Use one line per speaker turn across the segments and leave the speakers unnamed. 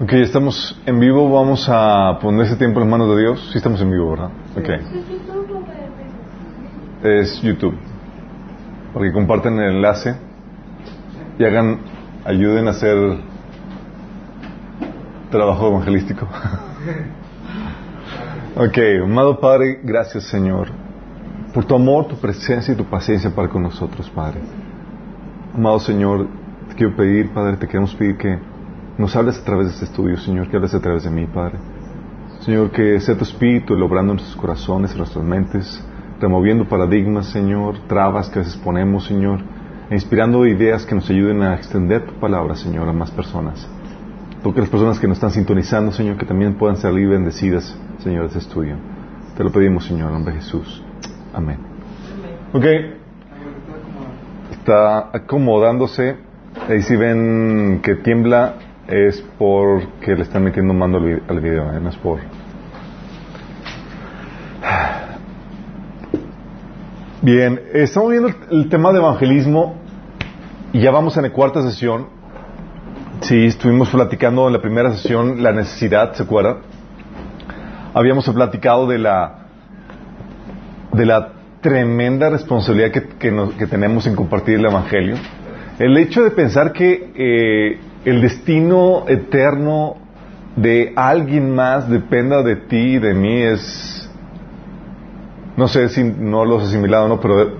Ok, estamos en vivo. Vamos a poner ese tiempo en las manos de Dios. Sí, estamos en vivo, ¿verdad? Ok. Es YouTube. Para que compartan el enlace y hagan, ayuden a hacer trabajo evangelístico. ok, amado Padre, gracias Señor por tu amor, tu presencia y tu paciencia para con nosotros, Padre. Amado Señor, te quiero pedir, Padre, te queremos pedir que nos hables a través de este estudio, Señor, que hables a través de mí, Padre. Señor, que sea tu espíritu logrando en nuestros corazones, en nuestras mentes, removiendo paradigmas, Señor, trabas que a veces ponemos, Señor, e inspirando ideas que nos ayuden a extender tu palabra, Señor, a más personas. Porque las personas que nos están sintonizando, Señor, que también puedan salir bendecidas, Señor, de este estudio. Te lo pedimos, Señor, en nombre de Jesús. Amén. Ok. Está acomodándose. Ahí si ven que tiembla es porque le están metiendo mando al video, ¿eh? no es por... Bien, estamos viendo el tema de evangelismo y ya vamos en la cuarta sesión. Sí, estuvimos platicando en la primera sesión la necesidad, ¿se acuerda? Habíamos platicado de la de la tremenda responsabilidad que, que, tenemos en compartir el Evangelio. El hecho de pensar que eh, el destino eterno de alguien más dependa de ti y de mí es, no sé si no lo has asimilado o no, pero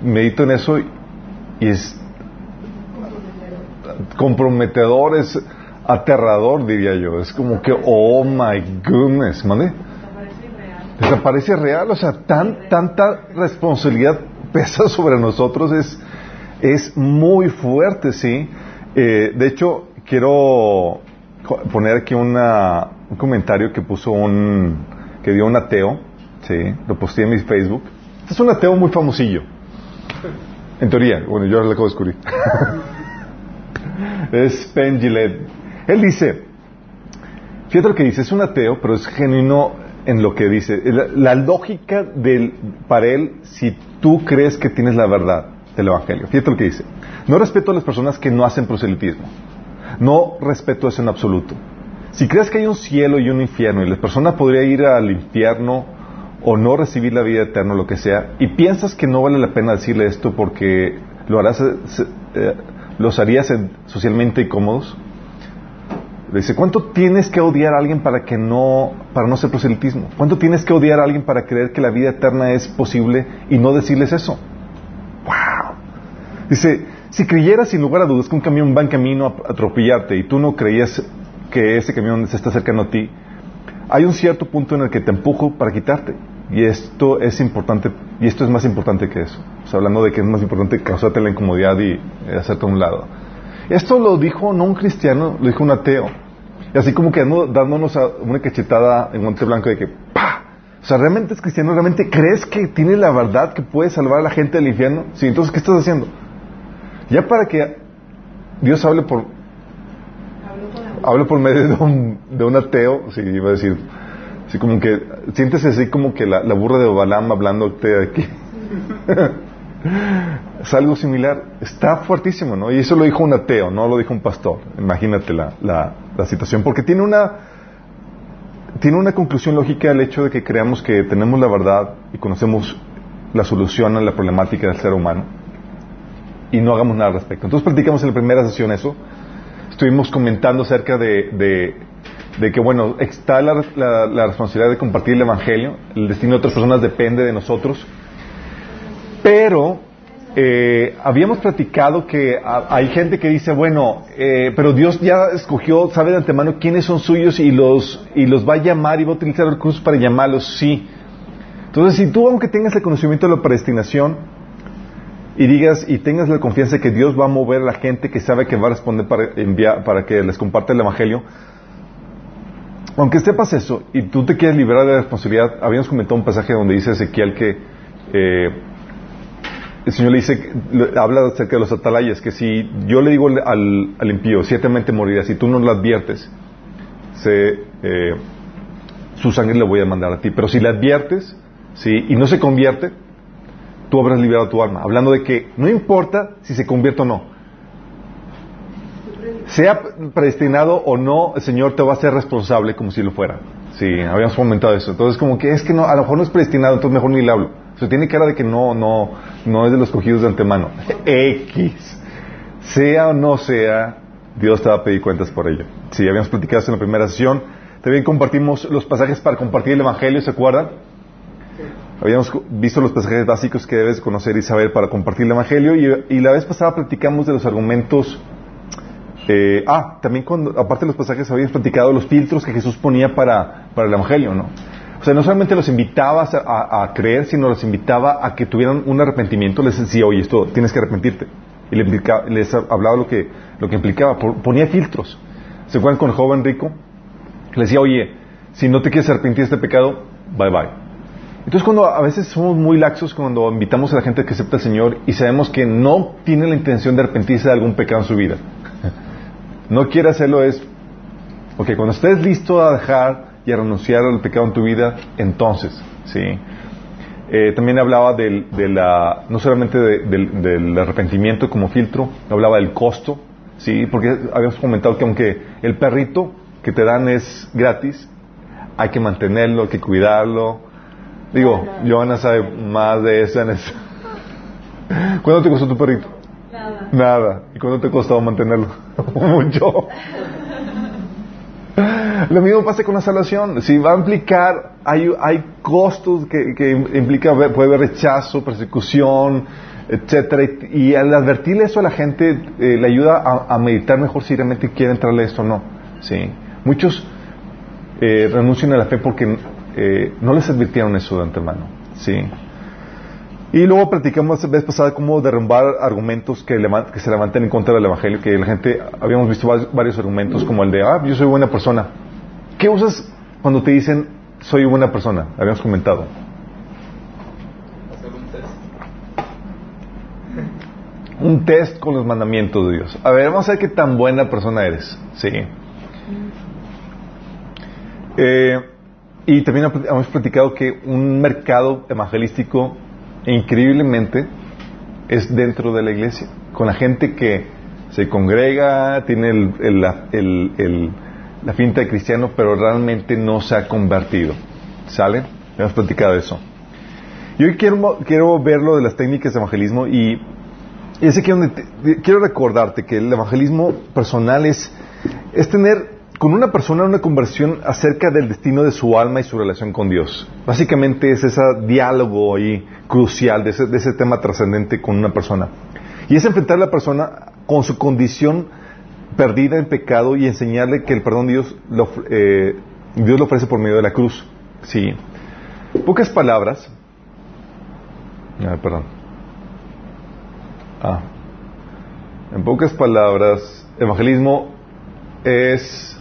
medito en eso y, es comprometedor, es aterrador, diría yo. Es como que, oh my goodness, ¿mande? Desaparece real, o sea, tan, tanta responsabilidad pesa sobre nosotros, es, es muy fuerte, ¿sí? Eh, de hecho, quiero poner aquí una, un comentario que puso un, que dio un ateo, ¿sí? Lo posté en mi Facebook. Este es un ateo muy famosillo. En teoría, bueno, yo lo acabo de descubrir. es Ben Él dice, fíjate lo que dice, es un ateo, pero es genuino en lo que dice. La, lógica del, para él, si tú crees que tienes la verdad del Evangelio. Fíjate lo que dice. No respeto a las personas que no hacen proselitismo. No respeto eso en absoluto. Si crees que hay un cielo y un infierno y la persona podría ir al infierno o no recibir la vida eterna, lo que sea, y piensas que no vale la pena decirle esto porque lo harás, eh, los harías socialmente incómodos, dice, ¿cuánto tienes que odiar a alguien para que no, para no ser proselitismo? ¿Cuánto tienes que odiar a alguien para creer que la vida eterna es posible y no decirles eso? ¡Wow! Dice, si creyeras sin lugar a dudas que un camión va en camino a atropellarte y tú no creías que ese camión se está acercando a ti, hay un cierto punto en el que te empujo para quitarte. Y esto es importante, y esto es más importante que eso. O hablando de que es más importante causarte la incomodidad y hacerte a un lado. Esto lo dijo no un cristiano, lo dijo un ateo. Y así como que dándonos una cachetada en guante blanco de que ¡pa! O sea, ¿realmente es cristiano? ¿Realmente crees que tiene la verdad que puede salvar a la gente del infierno? Sí, entonces, ¿qué estás haciendo? Ya para que Dios hable por... Hable por medio de un, de un ateo, sí, iba a decir, así como que, siéntese así como que la, burra de Obalam hablándote aquí. es algo similar. Está fuertísimo, ¿no? Y eso lo dijo un ateo, no lo dijo un pastor. Imagínate la, la, situación. Porque tiene una, tiene una conclusión lógica el hecho de que creamos que tenemos la verdad y conocemos la solución a la problemática del ser humano y no hagamos nada al respecto. Entonces platicamos en la primera sesión eso. Estuvimos comentando acerca de, de, que, bueno, está la, la responsabilidad de compartir el Evangelio. El destino de otras personas depende de nosotros pero eh, habíamos platicado que hay gente que dice, bueno, eh, pero Dios ya escogió, sabe de antemano quiénes son suyos y los, y los va a llamar y va a utilizar recursos para llamarlos, sí. Entonces, si tú, aunque tengas el conocimiento de la predestinación y digas y tengas la confianza que Dios va a mover a la gente que sabe que va a responder para, enviar, para que les comparte el Evangelio, aunque sepas eso y tú te quieres liberar de la responsabilidad, habíamos comentado un pasaje donde dice Ezequiel que eh, el Señor le dice, habla acerca de los atalayas, que si yo le digo al, al impío, ciertamente morirá, si tú no lo adviertes, se, eh, su sangre le voy a mandar a ti. Pero si le adviertes, ¿sí? y no se convierte, tú habrás liberado tu alma. Hablando de que no importa si se convierte o no. sea predestinado o no, el Señor te va a ser responsable como si lo fuera. Sí, habíamos comentado eso. Entonces, como que es que no, a lo mejor no es predestinado, entonces mejor ni le hablo. O sea, tiene cara de que no, no, no es de los cogidos de antemano. X. Sea o no sea, Dios te va a pedir cuentas por ello. Sí, habíamos platicado eso en la primera sesión. También compartimos los pasajes para compartir el Evangelio, ¿se acuerdan? Habíamos visto los pasajes básicos que debes conocer y saber para compartir el Evangelio y, la vez pasada platicamos de los argumentos. Eh, ah, también cuando, aparte de los pasajes habíamos platicado los filtros que Jesús ponía para, para el Evangelio, ¿no? O sea, no solamente los invitaba a, creer, sino los invitaba a que tuvieran un arrepentimiento. Les decía, oye, esto tienes que arrepentirte. Y les, les hablaba lo que, lo que implicaba. Ponía filtros. ¿Se acuerdan con el joven rico? Le decía, oye, si no te quieres arrepentir de este pecado, bye bye. Entonces cuando a veces somos muy laxos cuando invitamos a la gente que acepta al Señor y sabemos que no tiene la intención de arrepentirse de algún pecado en su vida. No quiere hacerlo es, ok, cuando estés listo a dejar y a renunciar al pecado en tu vida, entonces, sí. Eh, también hablaba del, de la, no solamente del, arrepentimiento como filtro, hablaba del costo, sí, porque habíamos comentado que aunque el perrito que te dan es gratis, hay que mantenerlo, hay que cuidarlo, Digo, Joana sabe más de eso en eso. ¿Cuánto te costó tu perrito?
Nada.
Nada. ¿Y cuánto te costó mantenerlo? Mucho. Lo mismo pasa con la salvación. Si va a implicar, hay, hay costos que, que implica, puede haber rechazo, persecución, etcétera. Y, al advertirle eso a la gente, eh, le ayuda a, meditar mejor si realmente quiere entrarle esto o no. ¿sí? Muchos eh, renuncian a la fe porque eh, no les advirtieron eso de antemano. ¿sí? Y luego platicamos la vez pasada cómo derrumbar argumentos que, que, se levantan en contra del Evangelio, que la gente, habíamos visto varios argumentos como el de, ah, yo soy buena persona. ¿Qué usas cuando te dicen, soy buena persona? Habíamos comentado.
Hacer un test.
Un test con los mandamientos de Dios. A ver, vamos a ver qué tan buena persona eres. Sí. Eh, y también hemos platicado que un mercado evangelístico increíblemente es dentro de la iglesia, con la gente que se congrega, tiene el, la finta de cristiano, pero realmente no se ha convertido. ¿Sale? Hemos platicado eso. Y hoy quiero, quiero ver lo de las técnicas de evangelismo y, ese quiero, quiero recordarte que el evangelismo personal es, es tener con una persona una conversión acerca del destino de su alma y su relación con Dios. Básicamente es ese diálogo ahí crucial de ese, tema trascendente con una persona. Y es enfrentar a la persona con su condición perdida en pecado y enseñarle que el perdón de Dios lo, eh, Dios lo ofrece por medio de la cruz. Sí. Pocas palabras. Ah, perdón. Ah. En pocas palabras, evangelismo es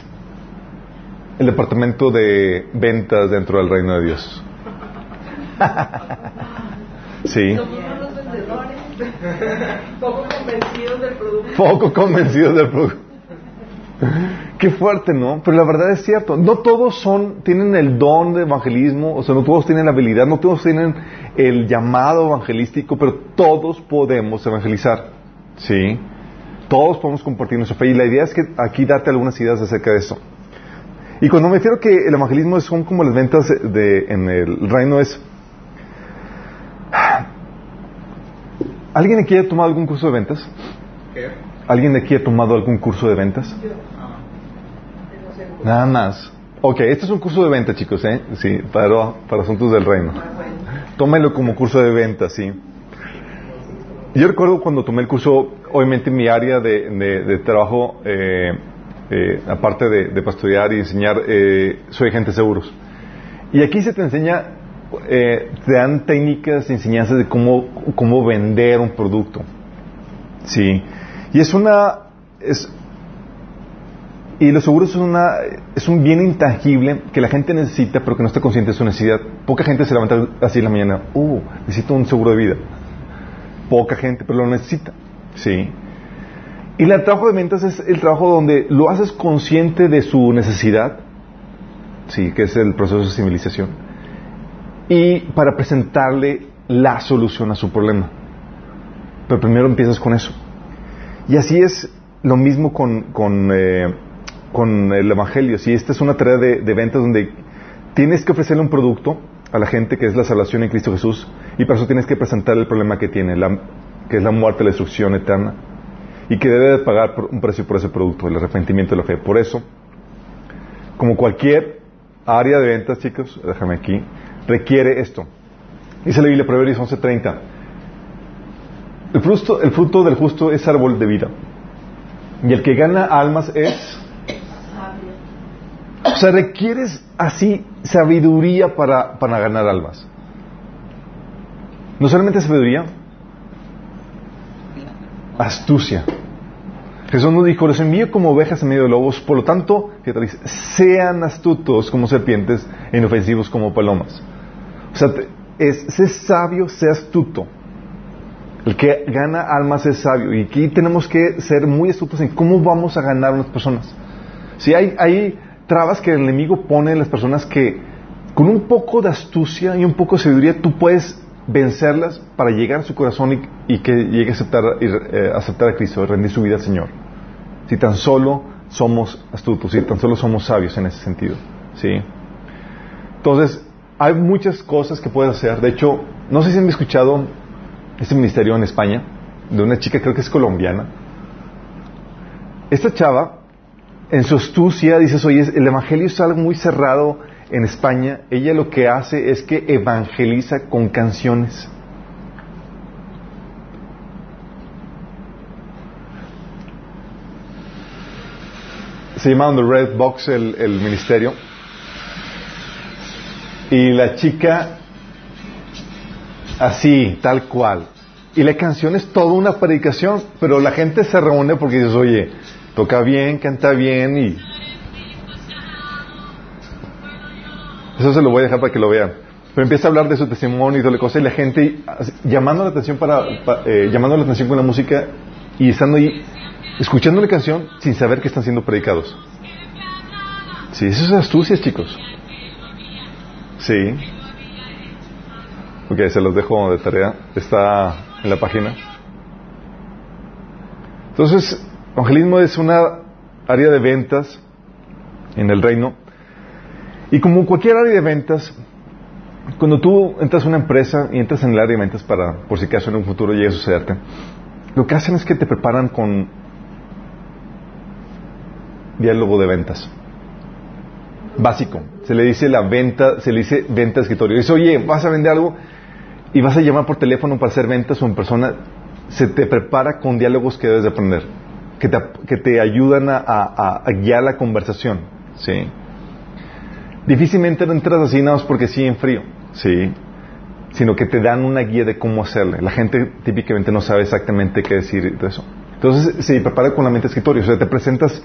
el departamento de ventas dentro del reino de Dios. sí.
Poco convencidos del producto.
Poco convencidos del producto. Qué fuerte, ¿no? Pero la verdad es cierto. No todos son, tienen el don de evangelismo, o sea, no todos tienen la habilidad, no todos tienen el llamado evangelístico, pero todos podemos evangelizar. ¿Sí? Todos podemos compartir nuestra fe. Y la idea es que aquí date algunas ideas acerca de eso. Y cuando me refiero que el evangelismo son como las ventas de, en el reino es... ¿Alguien aquí ha tomado algún curso de ventas?
¿Qué?
¿Alguien aquí ha tomado algún curso de ventas? Nada más. Ok, este es un curso de ventas, chicos, ¿eh? Sí, para, para asuntos del reino. Tómelo como curso de ventas, sí. Yo recuerdo cuando tomé el curso, obviamente en mi área de, de trabajo, eh, eh, aparte de, pastorear y enseñar, eh, soy agente de seguros. Y aquí se te enseña, eh, te dan técnicas, enseñanzas de cómo, cómo vender un producto. Sí. Y es una, es, y los seguros es, una, es un bien intangible que la gente necesita, pero que no está consciente de su necesidad. Poca gente se levanta así en la mañana, uh, necesito un seguro de vida. Poca gente, pero lo necesita. Sí. Y el trabajo de ventas es el trabajo donde lo haces consciente de su necesidad, sí, que es el proceso de civilización, y para presentarle la solución a su problema. Pero primero empiezas con eso. Y así es lo mismo con, con, eh, con el Evangelio. Si esta es una tarea de, de ventas donde tienes que ofrecerle un producto a la gente que es la salvación en Cristo Jesús y para eso tienes que presentar el problema que tiene, la, que es la muerte, la destrucción eterna y que debe de pagar un precio por ese producto, el arrepentimiento de la fe. Por eso, como cualquier área de ventas, chicos, déjame aquí, requiere esto. Dice la Biblia, Proverbios 11:30. El fruto, el fruto del justo es árbol de vida. Y el que gana almas es... O sea, requieres así sabiduría para, para ganar almas. No solamente sabiduría, astucia. Jesús nos dijo, los envío como ovejas en medio de lobos, por lo tanto, sean astutos como serpientes e inofensivos como palomas. O sea, es, sabio, sé astuto. El que gana almas es sabio. Y aquí tenemos que ser muy astutos en cómo vamos a ganar a las personas. Si hay, hay trabas que el enemigo pone en las personas que con un poco de astucia y un poco de sabiduría tú puedes vencerlas para llegar a su corazón y, que llegue a aceptar, y, eh, aceptar a Cristo, y rendir su vida al Señor. Si tan solo somos astutos, si tan solo somos sabios en ese sentido. ¿sí? Entonces, hay muchas cosas que puedes hacer. De hecho, no sé si han escuchado este ministerio en España, de una chica, creo que es colombiana. Esta chava, en su astucia, dices, oye, el evangelio es algo muy cerrado en España. Ella lo que hace es que evangeliza con canciones. Se llama The Red Box el, el ministerio. Y la chica, así, tal cual. Y la canción es toda una predicación, pero la gente se reúne porque dices, oye, toca bien, canta bien y... Eso se lo voy a dejar para que lo vean. Pero empieza a hablar de su testimonio y toda la cosa y la gente llamando la atención para, pa- eh, llamando la atención con la música y estando ahí escuchando la canción sin saber que están siendo predicados. Sí, eso es astucia, chicos. Sí. Ok, se los dejo de tarea. Está en la página. Entonces, evangelismo es una área de ventas en el reino. Y como cualquier área de ventas, cuando tú entras a una empresa y entras en el área de ventas para, por si acaso en un futuro llegue a sucederte, lo que hacen es que te preparan con diálogo de ventas. Básico. Se le dice la venta, se le dice venta de escritorio. Dice, oye, vas a vender algo y vas a llamar por teléfono para hacer ventas o en persona. Se te prepara con diálogos que debes de aprender, que te, que te ayudan a, a- a guiar la conversación. ¿sí? Difícilmente no entras así nada más porque sí en frío, ¿sí? Sino que te dan una guía de cómo hacerle. La gente típicamente no sabe exactamente qué decir de eso. Entonces se prepara con la mente escritorio. O sea, te presentas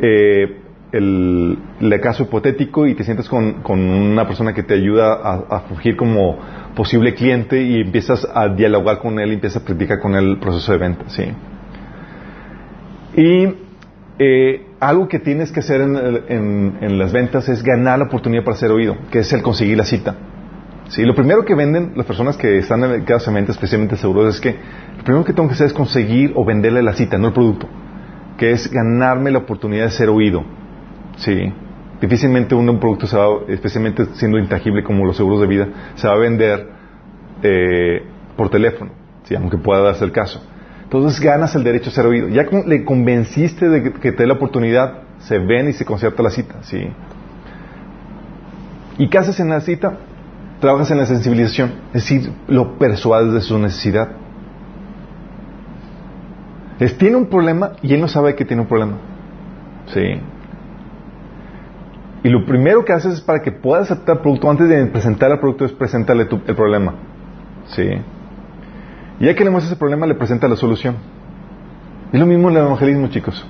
eh, el, el caso hipotético y te sientas con, con una persona que te ayuda a, a fugir como posible cliente y empiezas a dialogar con él y empiezas a practicar con él el proceso de venta, ¿sí? Y eh, algo que tienes que hacer en, en- en las ventas es ganar la oportunidad para ser oído, que es el conseguir la cita. ¿Sí? Lo primero que venden las personas que están en cada venta, especialmente seguros, es que lo primero que tengo que hacer es conseguir o venderle la cita, no el producto, que es ganarme la oportunidad de ser oído. ¿Sí? Difícilmente un producto se va, especialmente siendo intangible como los seguros de vida, se va a vender eh, por teléfono, ¿sí? aunque pueda darse el caso. Entonces ganas el derecho a ser oído. Ya le convenciste de que, que te dé la oportunidad, se ven y se concierta la cita. ¿sí? ¿Y qué haces en la cita? Trabajas en la sensibilización, es decir, lo persuades de su necesidad. Es, tiene un problema y él no sabe que tiene un problema. ¿Sí? Y lo primero que haces es para que pueda aceptar el producto, antes de presentar el producto, es presentarle tu- el problema. ¿Sí? Y ya que le muestras el problema, le presenta la solución. Es lo mismo en el evangelismo, chicos.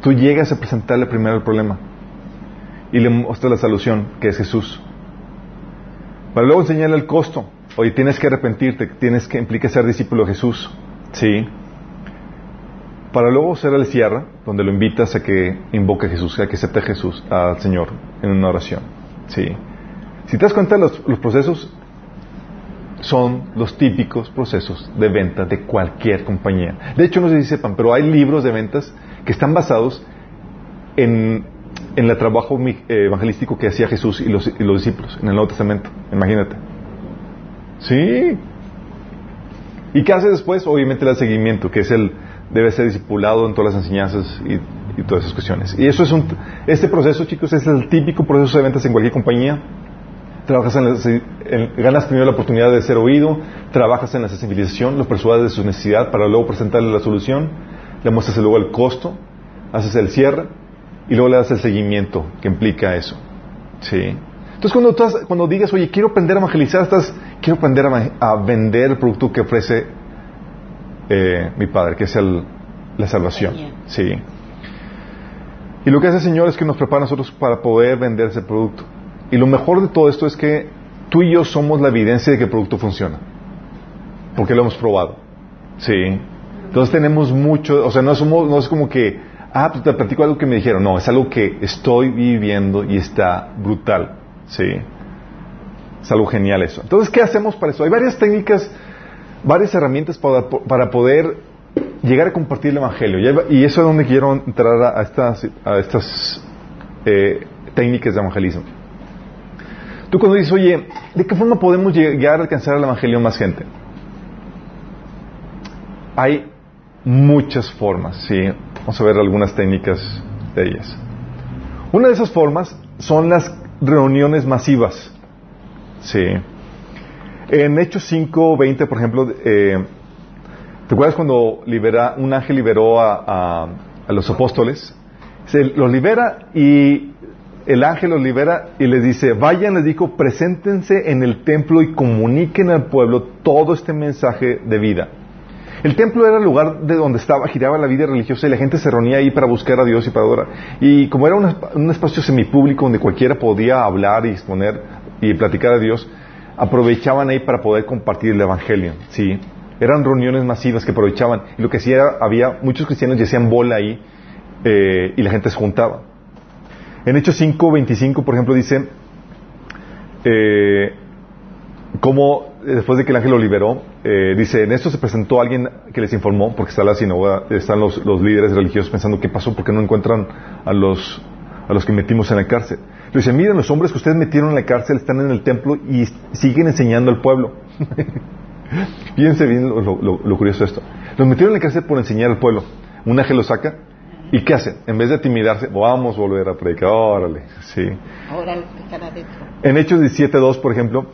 Tú llegas a presentarle primero el problema y le muestras la solución, que es Jesús. Para luego enseñarle el costo. Oye, tienes que arrepentirte, tienes que implica ser discípulo de Jesús. Sí. Para luego ser el cierre, donde lo invitas a que invoque a Jesús, a que acepte a Jesús, al Señor, en una oración. Sí. Si te das cuenta, los, los procesos son los típicos procesos de venta de cualquier compañía. De hecho, no sé si sepan, pero hay libros de ventas que están basados en, en el trabajo evangelístico que hacía Jesús y los, y los discípulos en el Nuevo Testamento. Imagínate. Sí. ¿Y qué hace después? Obviamente el seguimiento, que es el debe ser discipulado en todas las enseñanzas y, todas esas cuestiones. Y eso es un, este proceso, chicos, es el típico proceso de ventas en cualquier compañía. Trabajas en, ganas primero la oportunidad de ser oído, trabajas en la sensibilización, los persuades de su necesidad para luego presentarle la solución, le muestras luego el costo, haces el cierre y luego le das el seguimiento que implica eso. ¿Sí? Entonces cuando, cuando digas, oye, quiero aprender a evangelizar, estás, quiero aprender a, vender el producto que ofrece eh, mi Padre, que es el, la salvación. Sí. Y lo que hace el Señor es que nos prepara a nosotros para poder vender ese producto. Y lo mejor de todo esto es que tú y yo somos la evidencia de que el producto funciona. Porque lo hemos probado. Sí. Entonces tenemos mucho, o sea, no, somos, no es como que, ah, pues te platico algo que me dijeron. No, es algo que estoy viviendo y está brutal. Sí. Es algo genial eso. Entonces, ¿qué hacemos para eso? Hay varias técnicas, varias herramientas para, para poder llegar a compartir el Evangelio. Y eso es donde quiero entrar a estas, a estas eh, técnicas de evangelismo. Tú cuando dices, oye, ¿de qué forma podemos llegar a alcanzar el Evangelio más gente? Hay muchas formas, ¿sí? Vamos a ver algunas técnicas de ellas. Una de esas formas son las reuniones masivas. Sí. En Hechos 5, 20, por ejemplo, eh, ¿te acuerdas cuando un ángel liberó a, a, los apóstoles? Se los libera y el ángel los libera y les dice, vayan, les dijo, preséntense en el templo y comuniquen al pueblo todo este mensaje de vida. El templo era el lugar de donde estaba, giraba la vida religiosa y la gente se reunía ahí para buscar a Dios y para adorar. Y como era un, espacio semipúblico donde cualquiera podía hablar y exponer y platicar a Dios, aprovechaban ahí para poder compartir el Evangelio. ¿sí? Eran reuniones masivas que aprovechaban. Y lo que sí era, había muchos cristianos y hacían bola ahí eh, y la gente se juntaba. En Hechos 5, 25, por ejemplo, dice, eh, como eh, después de que el ángel lo liberó, eh, dice, en esto se presentó alguien que les informó, porque está la sinagoga, están los, líderes religiosos pensando qué pasó, porque no encuentran a los, a los que metimos en la cárcel. Le dice, miren, los hombres que ustedes metieron en la cárcel están en el templo y siguen enseñando al pueblo. Fíjense bien lo, curioso de esto. Los metieron en la cárcel por enseñar al pueblo. Un ángel los saca ¿Y qué hacen? En vez de timidarse, vamos a volver a predicar, órale, sí. En Hechos 17.2, por ejemplo,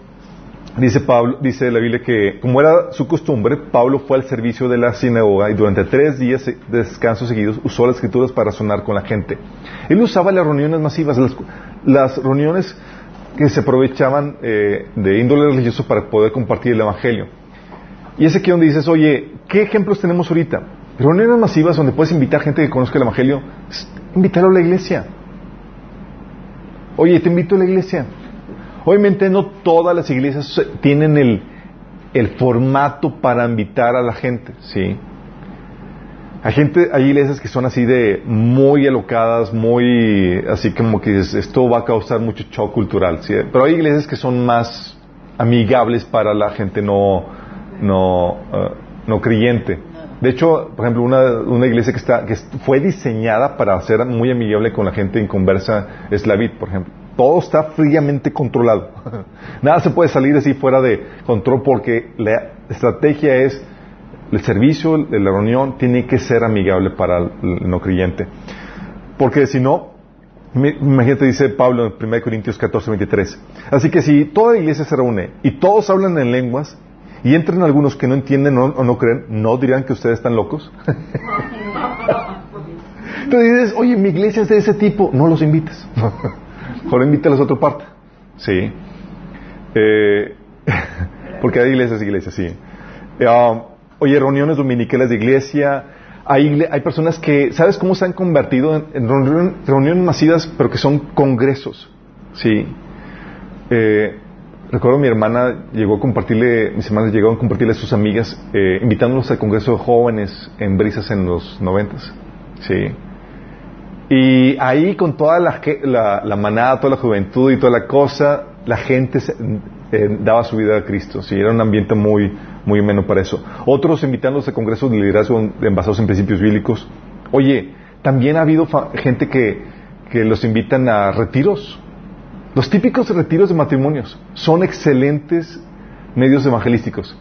Dice Pablo, dice la Biblia que, como era su costumbre, Pablo fue al servicio de la sinagoga y durante tres días de descanso seguidos usó las escrituras para razonar con la gente. Él usaba las reuniones masivas, las, reuniones que se aprovechaban eh, de índole religioso para poder compartir el Evangelio. Y es aquí donde dices, oye, ¿qué ejemplos tenemos ahorita? Reuniones masivas donde puedes invitar gente que conozca el Evangelio, invitarlo a la iglesia. Oye, te invito a la iglesia. Obviamente no todas las iglesias tienen el, formato para invitar a la gente, ¿sí? Hay gente, hay iglesias que son así de muy alocadas, muy así como que esto va a causar mucho shock cultural, ¿sí? Pero hay iglesias que son más amigables para la gente no, no, uh, no creyente. De hecho, por ejemplo, una, iglesia que, está, que fue diseñada para ser muy amigable con la gente en conversa es la VID, por ejemplo todo está fríamente controlado. Nada se puede salir así fuera de control porque la estrategia es el servicio, la reunión tiene que ser amigable para el no creyente. Porque si no, imagínate, dice Pablo en 1 Corintios 14, 23. Así que si toda la iglesia se reúne y todos hablan en lenguas y entran algunos que no entienden o no creen, ¿no dirán que ustedes están locos? Entonces dices, oye, mi iglesia es de ese tipo, no los invites. Mejor invítalos a otra parte. Sí. Eh, porque hay iglesias, iglesias, sí. Um, oye, reuniones dominicales de iglesia. Hay, hay personas que, ¿sabes cómo se han convertido en, reuniones masivas, pero que son congresos? Sí. Eh, recuerdo mi hermana llegó a compartirle, mis hermanas llegaron a compartirle a sus amigas, eh, invitándolos al congreso de jóvenes en Brisas en los noventas. Sí. Y ahí con toda la, manada, toda la juventud y toda la cosa, la gente eh, daba su vida a Cristo. Sí, era un ambiente muy, muy ameno para eso. Otros invitándose a congresos de liderazgo basados en principios bíblicos. Oye, también ha habido gente que, que los invitan a retiros. Los típicos retiros de matrimonios son excelentes medios evangelísticos.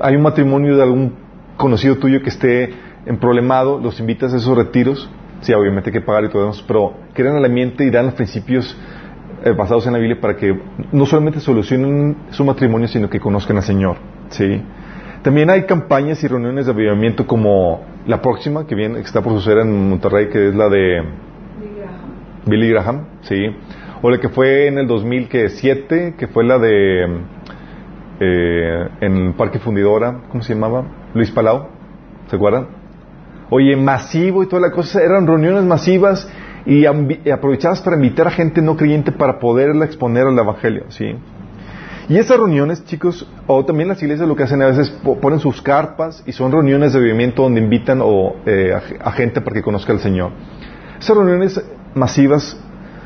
Hay un matrimonio de algún conocido tuyo que esté en problemado, los invitas a esos retiros. Sí, obviamente hay que pagar y todo eso, pero crean el ambiente y dan los principios eh, basados en la Biblia para que no solamente solucionen su matrimonio, sino que conozcan al Señor. ¿sí? También hay campañas y reuniones de avivamiento como la próxima, que, viene, que está por suceder en Monterrey, que es la de Billy Graham, ¿sí? O la que fue en el 2007, que fue la de eh, en el Parque Fundidora, ¿cómo se llamaba? Luis Palau, ¿se acuerdan? Oye, masivo y toda la cosa, eran reuniones masivas y, aprovechadas para invitar a gente no creyente para poderla exponer al Evangelio, ¿sí? Y esas reuniones, chicos, o también las iglesias lo que hacen a veces ponen sus carpas y son reuniones de vivimiento donde invitan o, eh, a, gente para que conozca al Señor. Esas reuniones masivas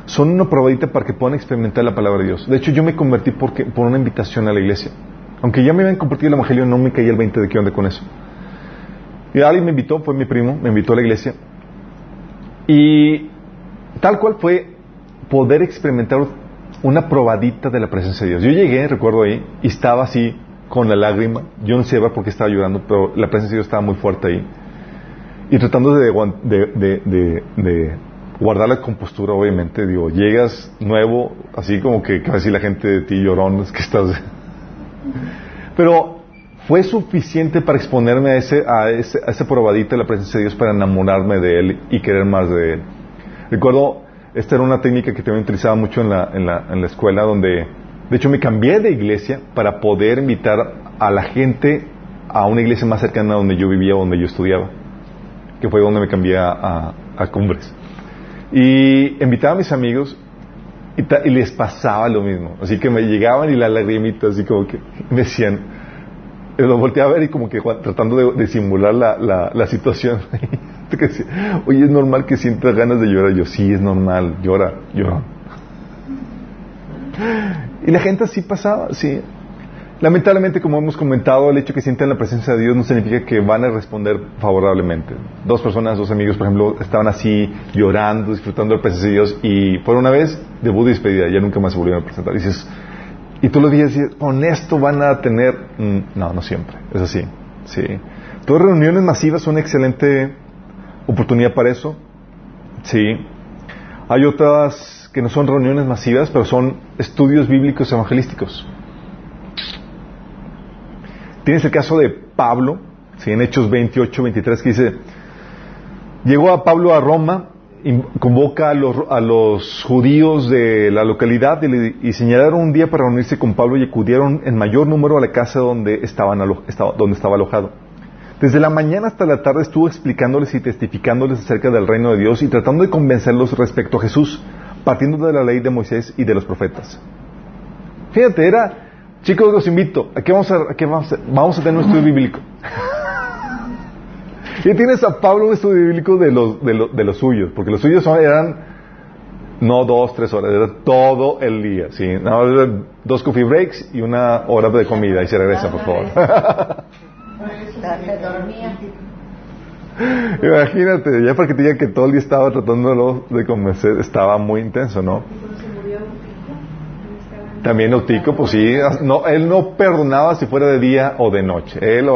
son una probadita para que puedan experimentar la palabra de Dios. De hecho, yo me convertí porque, por una invitación a la iglesia. Aunque ya me habían compartido el Evangelio, no me caía el 20 de qué onda con eso. Y alguien me invitó, fue mi primo, me invitó a la iglesia. Y tal cual fue poder experimentar una probadita de la presencia de Dios. Yo llegué, recuerdo ahí, y estaba así con la lágrima. Yo no sé por qué estaba llorando, pero la presencia de Dios estaba muy fuerte ahí. Y tratando de, de, guardar la compostura, obviamente. Digo, llegas nuevo, así como que casi la gente de ti llorón, es que estás... pero fue suficiente para exponerme a, ese, a, ese, a esa probadita de la presencia de Dios para enamorarme de Él y querer más de Él. Recuerdo, esta era una técnica que también utilizaba mucho en la, en la, en la escuela, donde, de hecho, me cambié de iglesia para poder invitar a la gente a una iglesia más cercana donde yo vivía, donde yo estudiaba, que fue donde me cambié a, a, Cumbres. Y invitaba a mis amigos y, les pasaba lo mismo. Así que me llegaban y las lagrimitas, así como que me decían, lo volteaba a ver y como que tratando de, de simular la, la, la situación. Oye, es normal que sientas ganas de llorar. Yo, sí, es normal, llora, llora. Y la gente así pasaba, sí. Lamentablemente, como hemos comentado, el hecho que sientan la presencia de Dios no significa que van a responder favorablemente. Dos personas, dos amigos, por ejemplo, estaban así llorando, disfrutando de la presencia de Dios y por una vez debut y despedida, ya nunca más se volvieron a presentar. Y, dices, y tú lo dices, con esto van a tener... Mm, no, no siempre, es así. Sí. Todas reuniones masivas son excelente oportunidad para eso. Sí. Hay otras que no son reuniones masivas, pero son estudios bíblicos evangelísticos. Tienes el caso de Pablo, en Hechos 28, 23, que dice, llegó a Pablo a Roma, convoca a los, a los, judíos de la localidad y, señalaron un día para reunirse con Pablo y acudieron en mayor número a la casa donde, estaban donde estaba alojado. Desde la mañana hasta la tarde estuvo explicándoles y testificándoles acerca del reino de Dios y tratando de convencerlos respecto a Jesús, partiendo de la ley de Moisés y de los profetas. Fíjate, era, chicos, los invito, aquí vamos a, aquí vamos a, vamos a tener un estudio bíblico. y tienes a Pablo un estudio bíblico de los, de, de los suyos, porque los suyos eran no dos, tres horas, era todo el día, ¿sí? dos coffee breaks y una hora de comida y se regresa, por favor. Imagínate, ya para que te que todo el día estaba tratándolo de convencer, estaba muy intenso, ¿no? También Eutico, pues sí, no, él no perdonaba si fuera de día o de noche. Él,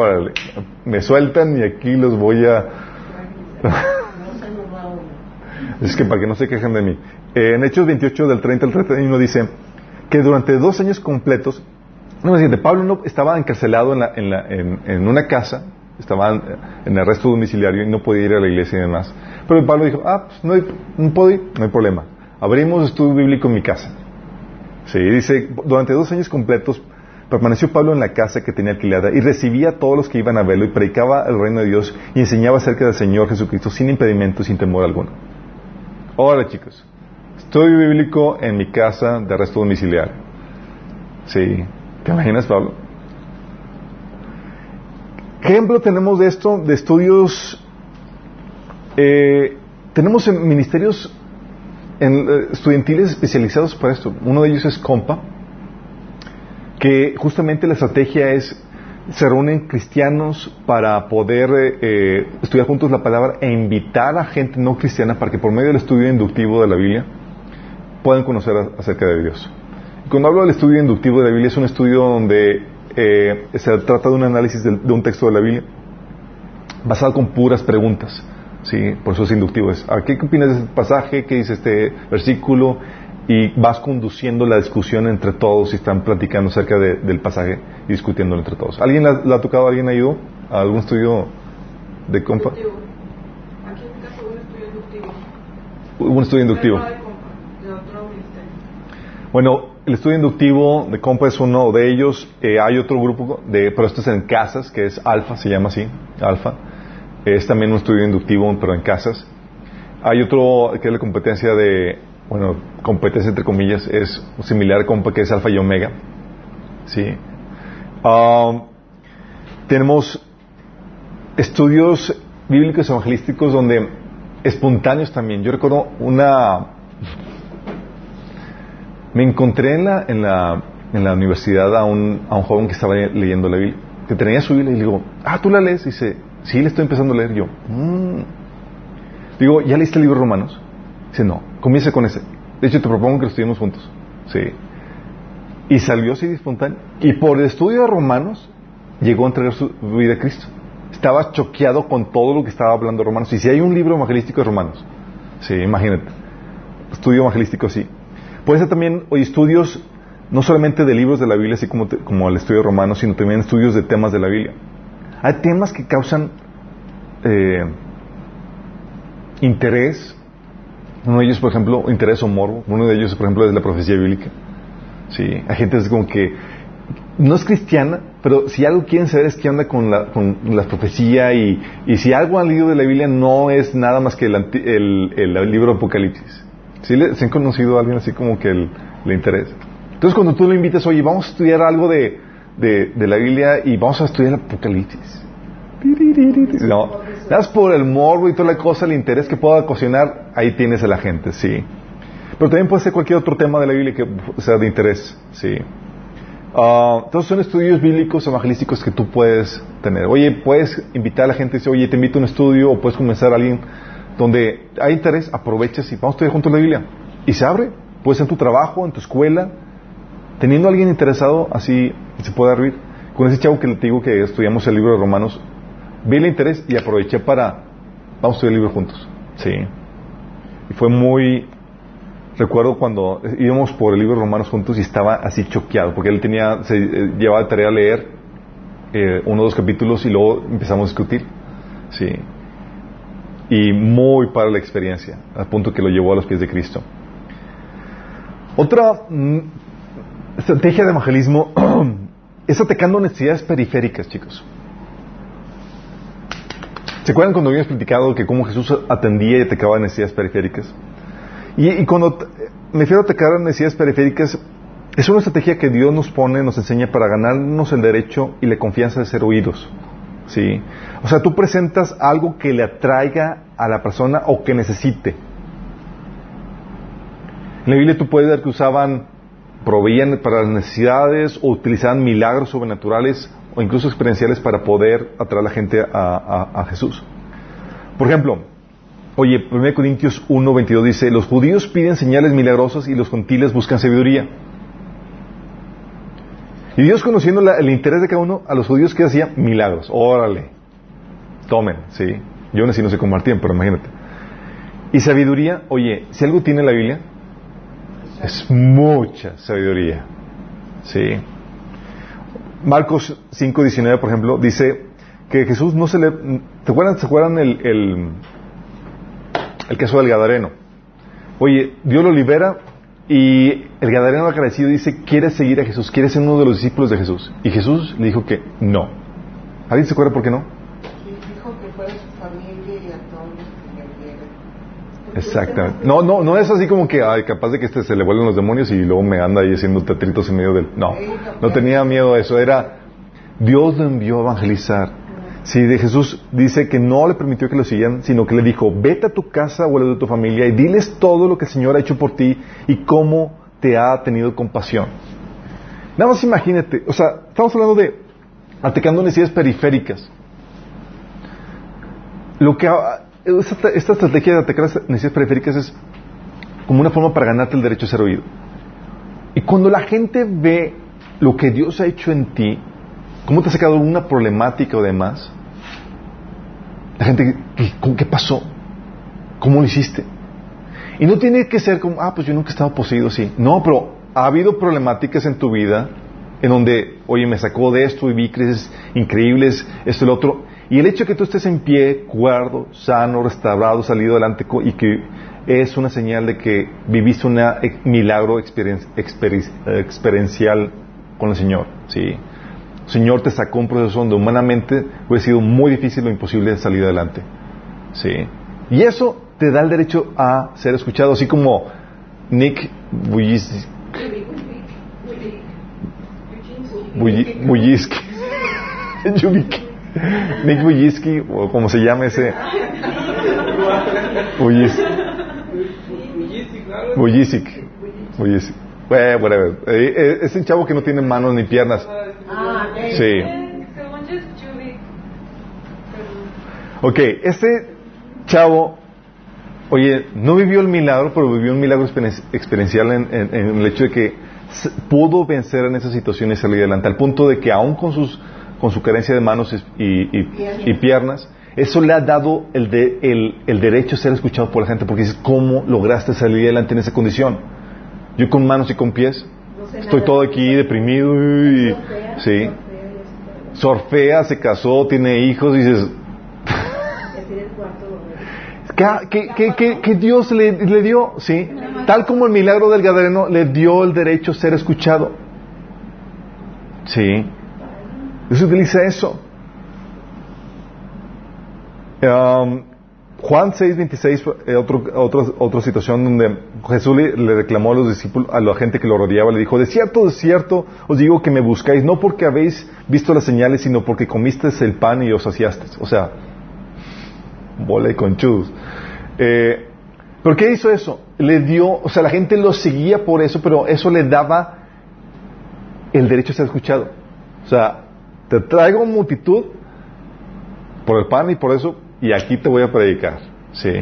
me sueltan y aquí los voy a... es que para que no se quejen de mí. en Hechos 28, del 30 al 31, dice que durante dos años completos, no, Pablo no, estaba encarcelado en, la, en, la, en una casa estaban en arresto domiciliario y no podía ir a la iglesia y demás. Pero Pablo dijo, ah, pues no, hay, no puedo ir, no hay problema. Abrimos estudio bíblico en mi casa. Sí, dice, durante dos años completos permaneció Pablo en la casa que tenía alquilada y recibía a todos los que iban a verlo y predicaba el reino de Dios y enseñaba acerca del Señor Jesucristo sin impedimento, sin temor alguno. Hola chicos, estudio bíblico en mi casa de arresto domiciliario. Sí, ¿te imaginas Pablo? ¿Qué ejemplo tenemos de esto? De estudios. Eh, tenemos en ministerios en, eh, estudiantiles especializados para esto. Uno de ellos es COMPA, que justamente la estrategia es se reúnen cristianos para poder eh, eh, estudiar juntos la palabra e invitar a gente no cristiana para que por medio del estudio inductivo de la Biblia puedan conocer acerca de Dios. Cuando hablo del estudio inductivo de la Biblia es un estudio donde eh, se trata de un análisis de, un texto de la Biblia basado con puras preguntas. ¿Sí? Por eso es inductivo. Es, ¿a ¿Qué opinas de este pasaje? ¿Qué dice este versículo? Y vas conduciendo la discusión entre todos y están platicando acerca del pasaje y discutiéndolo entre todos. ¿Alguien la, ha tocado? ¿Alguien ha ido a algún estudio de compa? Aquí en caso un estudio inductivo. Un estudio inductivo. Bueno, el estudio inductivo de compa es uno de ellos. Eh, hay otro grupo, de, pero esto es en casas, que es alfa, se llama así, alfa. Es también un estudio inductivo, pero en casas. Hay otro que es la competencia de, bueno, competencia entre comillas, es similar compa que es alfa y omega. Sí. Um, tenemos estudios bíblicos evangelísticos donde espontáneos también. Yo recuerdo una... Me encontré en la, en la, en la universidad a un, a un joven que estaba leyendo la Biblia, que tenía su Biblia y le digo, ah, ¿tú la lees? Y dice, sí, le estoy empezando a leer. yo, mm". digo, ¿ya leíste el libro de Romanos? Dice, no, comienza con ese. De hecho, te propongo que lo estudiemos juntos. Sí. Y salió así de espontáneo. Y por el estudio de Romanos llegó a entregar su vida a Cristo. Estaba choqueado con todo lo que estaba hablando Romanos. Y si hay un libro evangelístico de Romanos, sí, imagínate. Estudio evangelístico, sí. Puede ser también hoy estudios no solamente de libros de la Biblia, así como, como el estudio de Romanos, sino también estudios de temas de la Biblia. Hay temas que causan eh, interés. Uno de ellos, por ejemplo, interés o morbo. Uno de ellos, por ejemplo, es la profecía bíblica. Sí, hay gente es como que no es cristiana, pero si algo quieren saber es qué onda con la, con la profecía y, si algo han leído de la Biblia no es nada más que el, el, el libro Apocalipsis. ¿Sí le, ¿Se han conocido a alguien así como que le interesa? Entonces cuando tú le invitas, oye, vamos a estudiar algo de, de, de la Biblia y vamos a estudiar el Apocalipsis. No, das por el morbo y toda la cosa, el interés que pueda ocasionar, ahí tienes a la gente, sí. Pero también puede ser cualquier otro tema de la Biblia que sea de interés, sí. Uh, entonces son estudios bíblicos evangelísticos que tú puedes tener. Oye, puedes invitar a la gente y decir, oye, te invito a un estudio o puedes comenzar a alguien donde hay interés, aprovechas y vamos a estudiar juntos la Biblia. Y se abre, puede ser en tu trabajo, en tu escuela, teniendo a alguien interesado, así se puede abrir. Con ese chavo que te digo que estudiamos el libro de Romanos, vi el interés y aproveché para, vamos a estudiar el libro juntos. Sí. Y fue muy recuerdo cuando íbamos por el libro de Romanos juntos y estaba así choqueado, porque él tenía, se eh, llevaba de tarea a leer eh, uno o dos capítulos y luego empezamos a discutir. Sí. Y muy para la experiencia, al punto que lo llevó a los pies de Cristo. Otra mm, estrategia de evangelismo es atacando necesidades periféricas, chicos. ¿Se acuerdan cuando habíamos platicado que cómo Jesús atendía y atacaba necesidades periféricas? Y, cuando me refiero a atacar necesidades periféricas, es una estrategia que Dios nos pone, nos enseña para ganarnos el derecho y la confianza de ser oídos. ¿Sí? O sea, tú presentas algo que le atraiga a la persona o que necesite. En la Biblia tú puedes ver que usaban, proveían para las necesidades o utilizaban milagros sobrenaturales o incluso experienciales para poder atraer a la gente a Jesús. Por ejemplo, Oye, 1 Corintios 1, 22 dice, los judíos piden señales milagrosas y los gentiles buscan sabiduría. Y Dios conociendo el interés de cada uno, a los judíos que hacía milagros. Órale, tomen, sí. Yo aún así no sé compartían, pero imagínate. Y sabiduría, oye, si algo tiene la Biblia, es mucha sabiduría. Sí. Marcos 5, 19, por ejemplo, dice que Jesús no se le... ¿Te acuerdan, ¿se acuerdan el el caso del Gadareno. Oye, Dios lo libera y el Gadareno agradecido dice, quiere seguir a Jesús, quiere ser uno de los discípulos de Jesús. Y Jesús le dijo que no. ¿Alguien se acuerda por qué no? Dijo que fuera su familia y a todos que Exactamente. No, no, no es así como que, ay, capaz de que este se le vuelven los demonios y luego me anda ahí haciendo tetritos en medio del... No, no tenía miedo a eso. Era, Dios lo envió a evangelizar. Sí, de Jesús dice que no le permitió que lo siguieran, sino que le dijo, vete a tu casa o a de tu familia y diles todo lo que el Señor ha hecho por ti y cómo te ha tenido compasión. Nada más imagínate, o sea, estamos hablando de atacando necesidades periféricas. Lo que esta, esta estrategia de atacar las necesidades periféricas es como una forma para ganarte el derecho a ser oído. Y cuando la gente ve lo que Dios ha hecho en ti, cómo te ha sacado una problemática o demás, la gente, ¿qué, qué pasó? ¿Cómo lo hiciste? Y no tiene que ser como, ah, pues yo nunca he estado poseído así. No, pero ha habido problemáticas en tu vida en donde, oye, me sacó de esto y vi crisis increíbles, esto y lo otro. Y el hecho de que tú estés en pie, cuerdo, sano, restaurado, salido adelante y que es una señal de que viviste un milagro experiencial con el Señor. ¿sí? El Señor te sacó un proceso donde humanamente hubiera sido muy difícil o imposible salir adelante. ¿sí? Y eso te da el derecho a ser escuchado, así como Nick Buyiski. Nick Buyiski, o como se llama ese. Bujisic. Bujisic. Bueno, whatever. Eh, eh, es un chavo que no tiene manos ni piernas. Sí. Ok, este chavo, oye, no vivió el milagro, pero vivió un milagro experiencial en, el hecho de que pudo vencer en esas situaciones y salir adelante, al punto de que aún con, sus, con su carencia de manos y, y piernas, eso le ha dado el, el, derecho a ser escuchado por la gente, porque dices, ¿cómo lograste salir adelante en esa condición? Yo con manos y con pies, estoy todo aquí deprimido y... sí. Sorfea, se casó, tiene hijos, y dices... ¿Qué, Dios le, le, dio? Sí. Tal como el milagro del Gadareno le dio el derecho a ser escuchado. Sí. Dios utiliza eso. Juan 6:26, eh, otra situación donde Jesús le, reclamó a los discípulos, a la gente que lo rodeaba, le dijo, de cierto, de cierto, os digo que me buscáis, no porque habéis visto las señales, sino porque comisteis el pan y os saciasteis. O sea, bola y conchudos. Eh, ¿Por qué hizo eso? Le dio, o sea, la gente lo seguía por eso, pero eso le daba el derecho a ser escuchado. O sea, te traigo multitud por el pan y por eso y aquí te voy a predicar. ¿sí?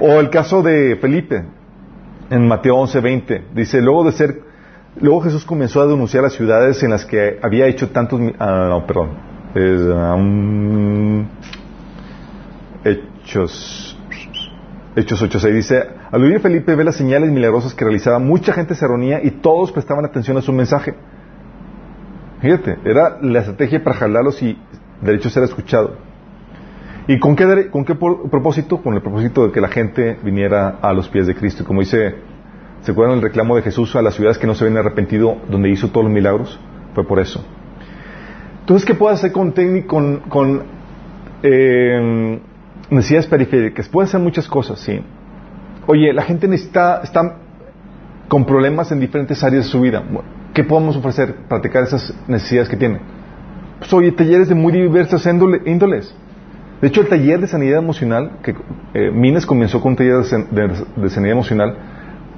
O el caso de Felipe, en Mateo 11:20, dice, luego de ser, luego Jesús comenzó a denunciar las ciudades en las que había hecho tantos, ah, no, perdón, es, um, Hechos, Hechos 8:6, dice, al oír Felipe ve las señales milagrosas que realizaba, mucha gente se reunía y todos prestaban atención a su mensaje. Fíjate, era la estrategia para jalarlos y derecho ser escuchado. ¿Y con qué, con qué propósito? Con el propósito de que la gente viniera a los pies de Cristo. Como dice, ¿se acuerdan el reclamo de Jesús a las ciudades que no se habían arrepentido, donde hizo todos los milagros? Fue por eso. Entonces, ¿qué puede hacer con, con, con eh, necesidades periféricas? Puede hacer muchas cosas, sí. Oye, la gente necesita, está con problemas en diferentes áreas de su vida. ¿Qué podemos ofrecer para atacar esas necesidades que tiene? Pues oye, talleres de muy diversas índoles. De hecho, el taller de sanidad emocional, que eh, Mines comenzó con un taller de, sanidad emocional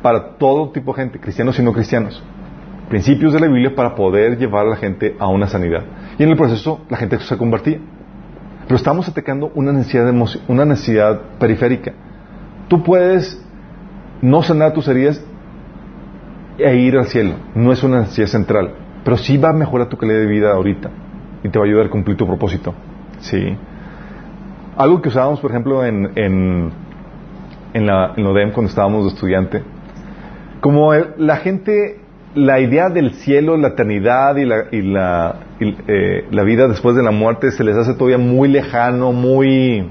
para todo tipo de gente, cristianos y no cristianos. Principios de la Biblia para poder llevar a la gente a una sanidad. Y en el proceso la gente se convertía. Pero estamos atacando una necesidad, una necesidad periférica. Tú puedes no sanar tus heridas e ir al cielo. No es una necesidad central. Pero sí va a mejorar tu calidad de vida ahorita. Y te va a ayudar a cumplir tu propósito. Sí. Algo que usábamos, por ejemplo, en, en, en, la, en ODEM cuando estábamos de estudiante, como la gente, la idea del cielo, la eternidad y la, y la, eh, la vida después de la muerte se les hace todavía muy lejano, muy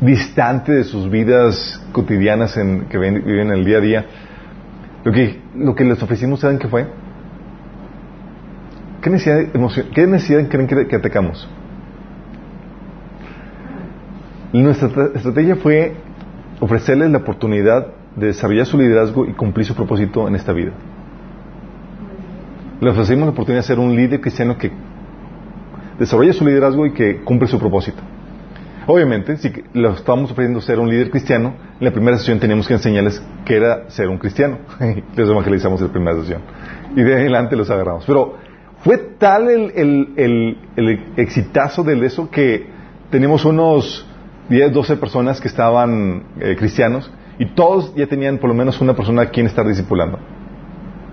distante de sus vidas cotidianas en, que viven el día a día. Lo que, lo que les ofrecimos, ¿saben qué fue? ¿Qué necesidad, ¿qué necesidad creen que atacamos? Nuestra estrategia fue ofrecerles la oportunidad de desarrollar su liderazgo y cumplir su propósito en esta vida. Le ofrecimos la oportunidad de ser un líder cristiano que desarrolle su liderazgo y que cumple su propósito. Obviamente, si le estábamos ofreciendo ser un líder cristiano, en la primera sesión teníamos que enseñarles qué era ser un cristiano. Les evangelizamos en la primera sesión. Y de adelante los agarramos. Pero Fue tal el, el, el, el exitazo de eso que tenemos unos 10, 12 personas que estaban eh, cristianos y todos ya tenían por lo menos una persona a quien estar discipulando.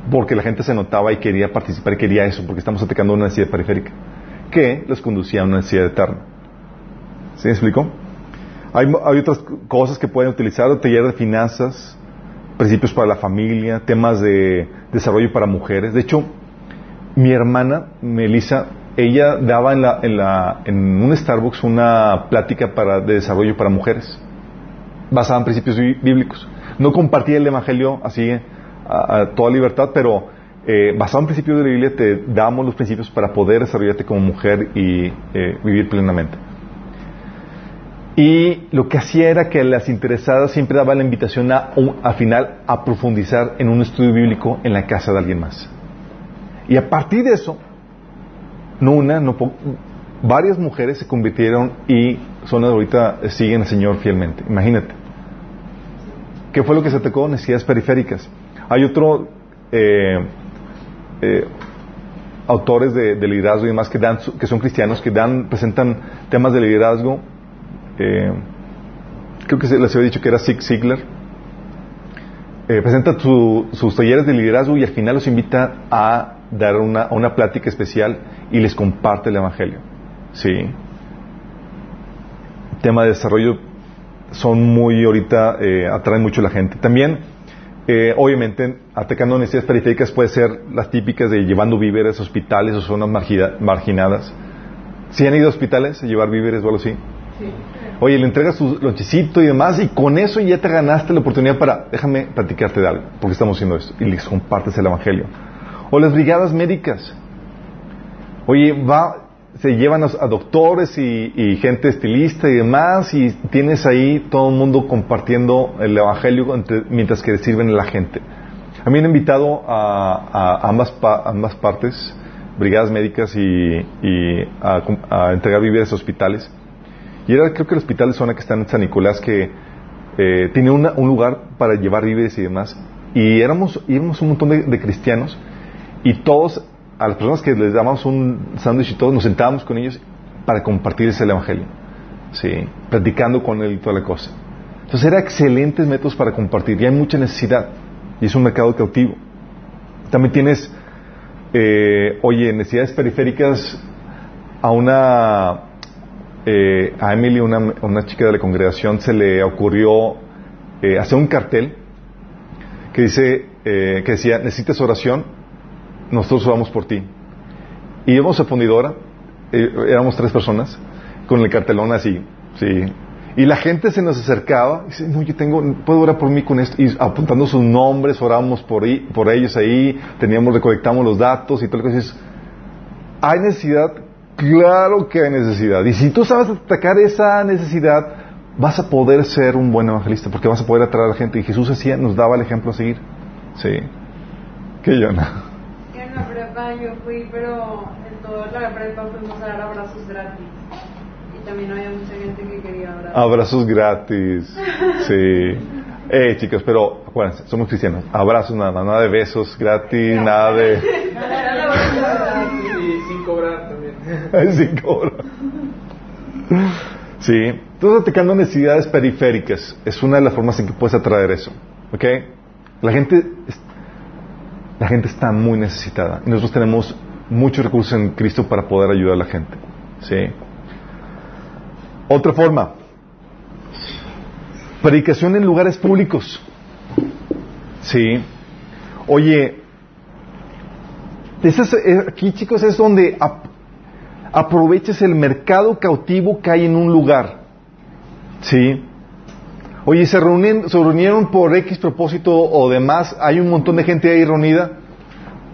Porque la gente se notaba y quería participar y quería eso, porque estamos atacando una necesidad periférica que los conducía a una necesidad eterna. ¿Sí me explico? Hay, otras cosas que pueden utilizar, taller de finanzas, principios para la familia, temas de desarrollo para mujeres. De hecho, mi hermana, Melissa, ella daba en, la, en, la, en un Starbucks una plática para, de desarrollo para mujeres, basada en principios bíblicos. No compartía el Evangelio así a, a toda libertad, pero eh, basado en principios de la Biblia te damos los principios para poder desarrollarte como mujer y eh, vivir plenamente. Y lo que hacía era que las interesadas siempre daban la invitación a, al final a profundizar en un estudio bíblico en la casa de alguien más. Y a partir de eso, no una, no varias mujeres se convirtieron y son ahorita siguen al Señor fielmente. Imagínate. ¿Qué fue lo que se atacó? Necesidades periféricas. Hay otro eh, eh, autores de, de, liderazgo y demás que dan que son cristianos que dan presentan temas de liderazgo eh, creo que les había dicho que era Zig Ziglar, eh, presenta su, sus talleres de liderazgo y al final los invita a dar una, una plática especial y les comparte el Evangelio. Sí. Tema de desarrollo son muy ahorita, eh, atraen mucho a la gente. También, eh, obviamente, atacando necesidades periféricas puede ser las típicas de llevando víveres a hospitales o zonas marginadas. ¿Si han ido a hospitales a llevar víveres o algo así? Sí. Oye, le entregas tu lonchecito y demás, y con eso ya te ganaste la oportunidad para, déjame platicarte de algo, porque estamos haciendo esto, y les compartes el Evangelio. O las brigadas médicas. Oye, va, se llevan a, doctores y, gente estilista y demás, y tienes ahí todo el mundo compartiendo el Evangelio mientras que sirven a la gente. A mí me han invitado a, ambas, ambas partes, brigadas médicas y, a, entregar víveres a hospitales. Y era creo que el hospital de zona que está en San Nicolás que eh, tiene un lugar para llevar víveres y demás. Y éramos, íbamos un montón de, cristianos y todos, a las personas que les dábamos un sándwich y todos, nos sentábamos con ellos para compartirles el Evangelio. Sí, platicando con él y toda la cosa. Entonces eran excelentes métodos para compartir y hay mucha necesidad. Y es un mercado cautivo. También tienes, eh, oye, necesidades periféricas a una eh, a Emily, una, chica de la congregación, se le ocurrió eh, hacer un cartel que dice, eh, que decía, necesitas oración, nosotros oramos por ti. Y íbamos a fundidora, éramos tres personas, con el cartelón así, sí. Y la gente se nos acercaba y dice, no, yo tengo, puedo orar por mí con esto. Y apuntando sus nombres, orábamos por, por ellos ahí, teníamos, recolectamos los datos y que dices, hay necesidad Claro que hay necesidad. Y si tú sabes atacar esa necesidad, vas a poder ser un buen evangelista, porque vas a poder atraer a la gente. Y Jesús hacía, nos daba el ejemplo a seguir. Sí. ¿Qué, Yona?
En la prepa yo fui, pero en toda la prepa fuimos a dar abrazos gratis. Y también había mucha gente que quería abrazos.
Abrazos gratis. Sí. Eh, chicos, pero acuérdense, somos cristianos. Abrazos nada, nada de besos gratis, nada de...
Sin cobrar.
Sí. Entonces, atacando necesidades periféricas es una de las formas en que puedes atraer eso. ¿Ok? La gente, la gente está muy necesitada y nosotros tenemos muchos recursos en Cristo para poder ayudar a la gente. ¿Sí? Otra forma, predicación en lugares públicos. Sí. Oye, eh, aquí chicos es donde aproveches el mercado cautivo que hay en un lugar. ¿Sí? Oye, se reunieron, se reunieron por X propósito o demás, hay un montón de gente ahí reunida.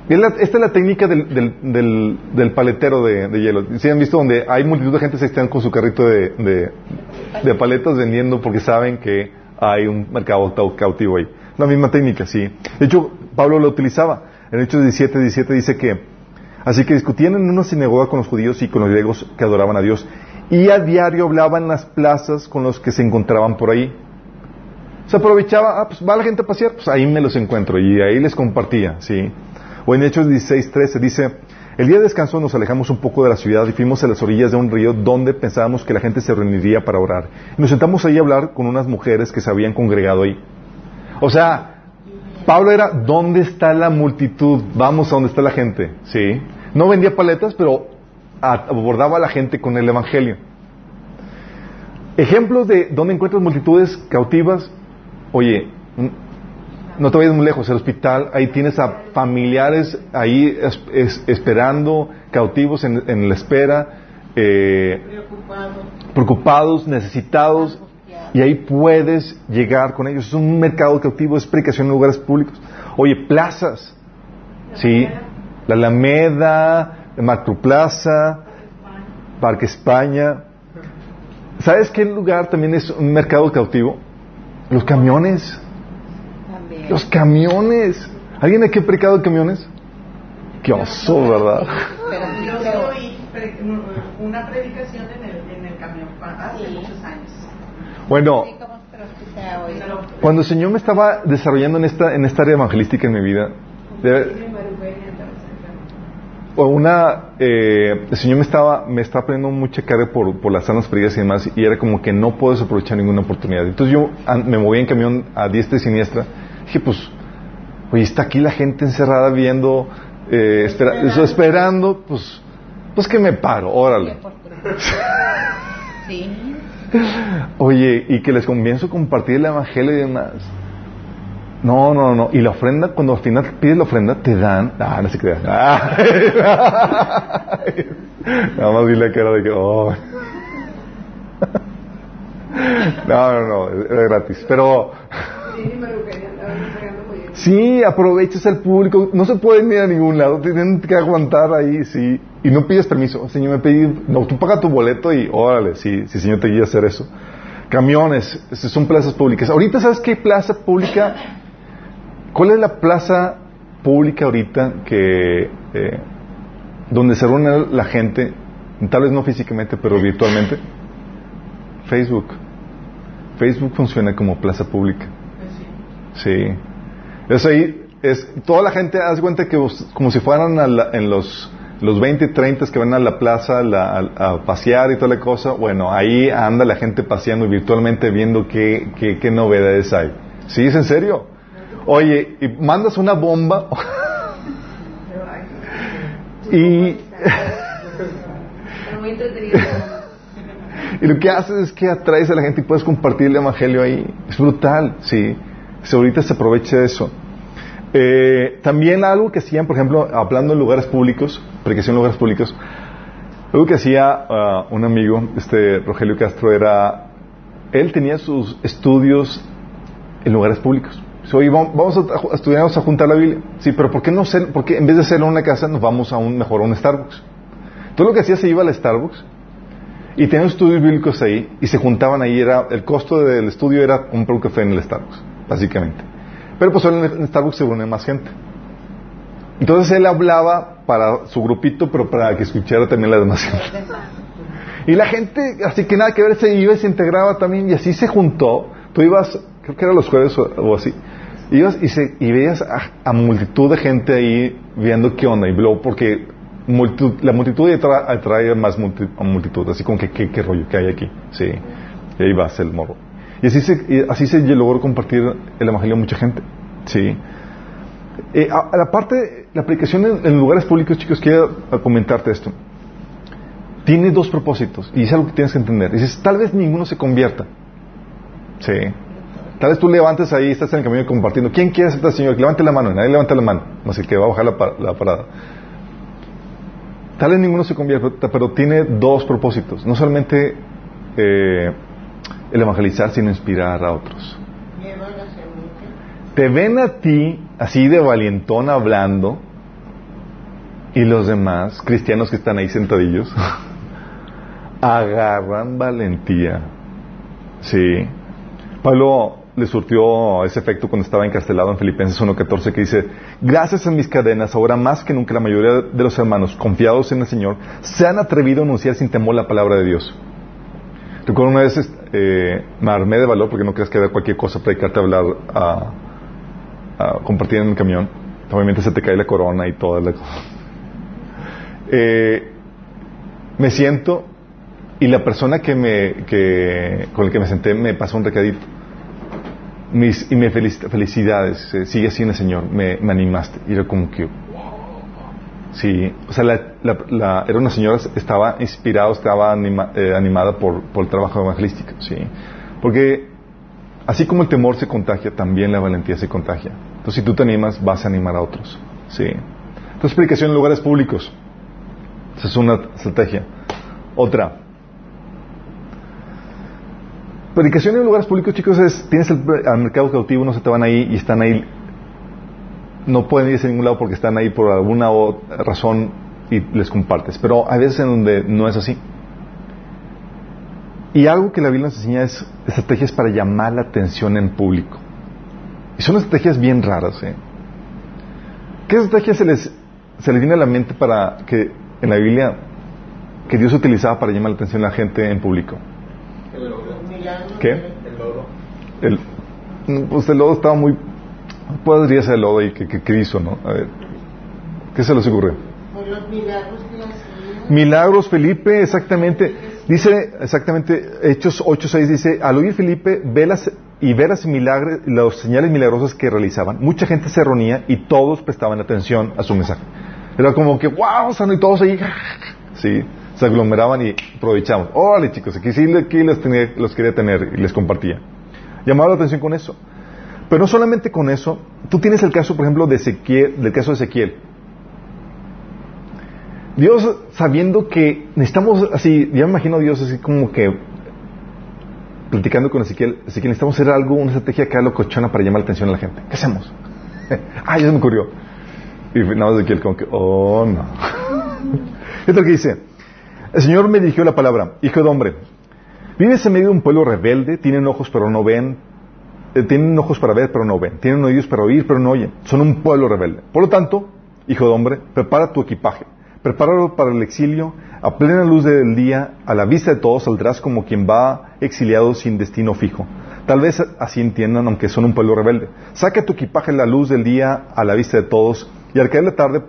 esta es la técnica del, del, del, paletero de, hielo. ¿Sí han visto donde hay multitud de gente que están con su carrito de, de, paletas vendiendo porque saben que hay un mercado cautivo ahí? La misma técnica, sí. De hecho, Pablo lo utilizaba. En Hechos 17, 17 dice que Así que discutían en una sinagoga con los judíos y con los griegos que adoraban a Dios. Y a diario hablaban en las plazas con los que se encontraban por ahí. Se aprovechaba, ah, pues va la gente a pasear, pues ahí me los encuentro y ahí les compartía, ¿sí? O en Hechos 16, 13 dice, El día de descanso nos alejamos un poco de la ciudad y fuimos a las orillas de un río donde pensábamos que la gente se reuniría para orar. Y nos sentamos ahí a hablar con unas mujeres que se habían congregado ahí. O sea, Pablo era, ¿dónde está la multitud? Vamos a donde está la gente. ¿Sí? No vendía paletas, pero abordaba a la gente con el Evangelio. Ejemplos de dónde encuentras multitudes cautivas. Oye, no te vayas muy lejos, el hospital, ahí tienes a familiares ahí esperando, cautivos en, la espera, eh, preocupados. necesitados, y ahí puedes llegar con ellos. Es un mercado cautivo, es predicación en lugares públicos. Oye, plazas, ¿sí? La Alameda, Macroplaza, Parque España. ¿Sabes qué lugar también es un mercado cautivo? Los camiones. Los camiones. ¿Alguien aquí ha predicado de camiones? Qué oso, ¿verdad?
Pero una predicación en el, en el camión hace muchos años.
Bueno, cuando el Señor me estaba desarrollando en esta, en esta área evangelística en mi vida, una, eh, el Señor me estaba, me estaba poniendo mucha carga por, por las sanas perdidas y demás, y era como que no puedo aprovechar ninguna oportunidad. Entonces yo me movía en camión a diestra y siniestra, dije, pues, oye, está aquí la gente encerrada viendo, eh, esperando, pues, pues que me paro, órale. Oye, y que les comienzo a compartir el evangelio y demás. No, no, no. Y la ofrenda, cuando al final pides la ofrenda, te dan. Ah, no se crea. Nada más vi la cara de que. Oh. No, no, no. Era gratis. Pero. Sí, aprovechas el público. No se pueden ir a ningún lado. Tienen que aguantar ahí, sí. Y no pides permiso. Señor, me pedí. No, tú pagas tu boleto y órale, sí, sí, Señor, te guía a hacer eso. Camiones, son plazas públicas. Ahorita, ¿sabes qué plaza pública? ¿Cuál es la plaza pública ahorita que. Eh, donde se reúne la gente, tal vez no físicamente, pero virtualmente? Facebook. Facebook funciona como plaza pública. Sí. Es ahí, es, toda la gente hace cuenta que como si fueran en los, los 20, 30 que van a la plaza a, pasear y toda la cosa, bueno, ahí anda la gente paseando y virtualmente viendo qué, qué, qué novedades hay. ¿Sí? ¿Es en serio? Oye, y mandas una bomba y... y lo que haces es que atraes a la gente y puedes compartir el evangelio ahí. Es brutal, sí. Si ahorita se aprovecha de eso. Eh, también algo que hacían, por ejemplo, hablando en lugares públicos, predicación en lugares públicos, algo que hacía uh, un amigo, este Rogelio Castro, era, él tenía sus estudios en lugares públicos. Oye, vamos a, estudiar, vamos a juntar la Biblia. Sí, pero ¿por qué, no ser, porque en vez de hacerlo en una casa, nos vamos a un mejor a un Starbucks? Todo lo que hacía se iba al Starbucks y tenían estudios bíblicos ahí y se juntaban ahí. Era, el costo del estudio era comprar un café en el Starbucks básicamente. Pero pues en Starbucks se une más gente. Entonces él hablaba para su grupito, pero para que escuchara también la demás gente. Y la gente, así que nada que ver, se iba y se integraba también, y así se juntó. Tú ibas, creo que era los jueves o, así, ibas y, se, y veías a, multitud de gente ahí viendo qué onda, y luego, porque la multitud atrae, más multitud, así como que qué rollo que hay aquí, sí, y ahí vas el morro. Y así se, así se logró compartir el Evangelio a mucha gente. ¿sí? Eh, a, la parte, la aplicación en, lugares públicos, chicos, quiero comentarte esto. Tiene dos propósitos, y es algo que tienes que entender. Dices, tal vez ninguno se convierta. Sí. Tal vez tú levantes ahí, estás en el camino compartiendo. ¿Quién quiere aceptar al Señor? Levante la mano. Nadie levanta la mano. No sé qué, va a bajar la, la parada. Tal vez ninguno se convierta, pero tiene dos propósitos. No solamente eh, el evangelizar, sino inspirar a otros. Te ven a ti así de valientón hablando y los demás cristianos que están ahí sentadillos agarran valentía. Sí. Pablo le surtió ese efecto cuando estaba encarcelado en Filipenses 1.14 que dice, gracias a mis cadenas, ahora más que nunca la mayoría de los hermanos confiados en el Señor se han atrevido a anunciar sin temor la palabra de Dios. Recuerdo una vez eh, me armé de valor porque no creas que era cualquier cosa predicarte a hablar, a, compartir en el camión. Obviamente se te cae la corona y toda la eh, me siento y la persona que me, con el que me senté me pasó un recadito. Mis, y me felicita, felicidades, eh, sigue así en el Señor, me, me animaste. Y era como que, Sí, o sea, la, la, era una señora, estaba inspirada, estaba eh, animada por, por, el trabajo evangelístico, sí. Porque así como el temor se contagia, también la valentía se contagia. Entonces, si tú te animas, vas a animar a otros, sí. Entonces, predicación en lugares públicos. Esa es una estrategia. Otra. Predicación en lugares públicos, chicos, es, tienes el, al mercado cautivo, no se te van ahí y están ahí no pueden irse a ningún lado porque están ahí por alguna razón y les compartes. Pero hay veces en donde no es así. Y algo que la Biblia nos enseña es estrategias para llamar la atención en público. Y son estrategias bien raras. ¿eh? ¿Qué estrategias se les, se les viene a la mente para que en la Biblia que Dios utilizaba para llamar la atención a la gente en público?
El.
¿Qué?
El lodo.
El, pues el lodo estaba muy podría ser el lodo y que, hizo, ¿no? A ver, ¿qué se les ocurre?
Por los milagros que
Milagros, Felipe, exactamente. Dice, exactamente, Hechos 8.6 dice, al oír Felipe ve las, y ver las, milagres, las señales milagrosas que realizaban, mucha gente se reunía y todos prestaban atención a su mensaje. Era como que, wow, y todos ahí, sí, se aglomeraban y aprovechaban. Órale chicos, aquí sí los, quería tener y les compartía. Llamaba la atención con eso. Pero no solamente con eso, tú tienes el caso, por ejemplo, del caso de Ezequiel. Dios, sabiendo que necesitamos, así, ya me imagino a Dios así como que platicando con Ezequiel, Ezequiel, necesitamos hacer algo, una estrategia haga locochona para llamar la atención a la gente. ¿Qué hacemos? ah, ya se me ocurrió. Y nada Ezequiel como que, oh, no. Esto es lo que dice. El Señor me dirigió la palabra, hijo de hombre, vives en medio de un pueblo rebelde, tienen ojos pero no ven, eh, tienen ojos para ver, pero no ven. Tienen oídos para oír, pero no oyen. Son un pueblo rebelde. Por lo tanto, hijo de hombre, prepara tu equipaje. Prepáralo para el exilio. A plena luz del día, a la vista de todos, saldrás como quien va exiliado sin destino fijo. Tal vez así entiendan, aunque son un pueblo rebelde. Saca tu equipaje a la luz del día, a la vista de todos, y al caer la tarde,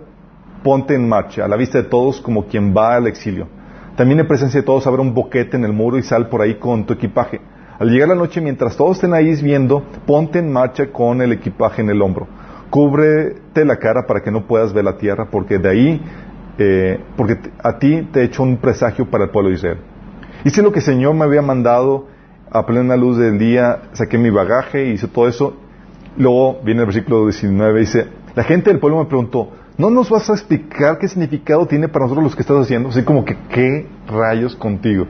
ponte en marcha, a la vista de todos, como quien va al exilio. También en presencia de todos, abre un boquete en el muro y sal por ahí con tu equipaje al llegar la noche, mientras todos estén ahí viendo, ponte en marcha con el equipaje en el hombro. Cúbrete la cara para que no puedas ver la tierra, porque de ahí, eh, porque a ti te he hecho un presagio para el pueblo de Israel. Hice lo que el Señor me había mandado a plena luz del día, saqué mi bagaje, hice todo eso. Luego viene el versículo 19, dice, la gente del pueblo me preguntó, ¿no nos vas a explicar qué significado tiene para nosotros lo que estás haciendo? Así como que, ¿qué rayos contigo?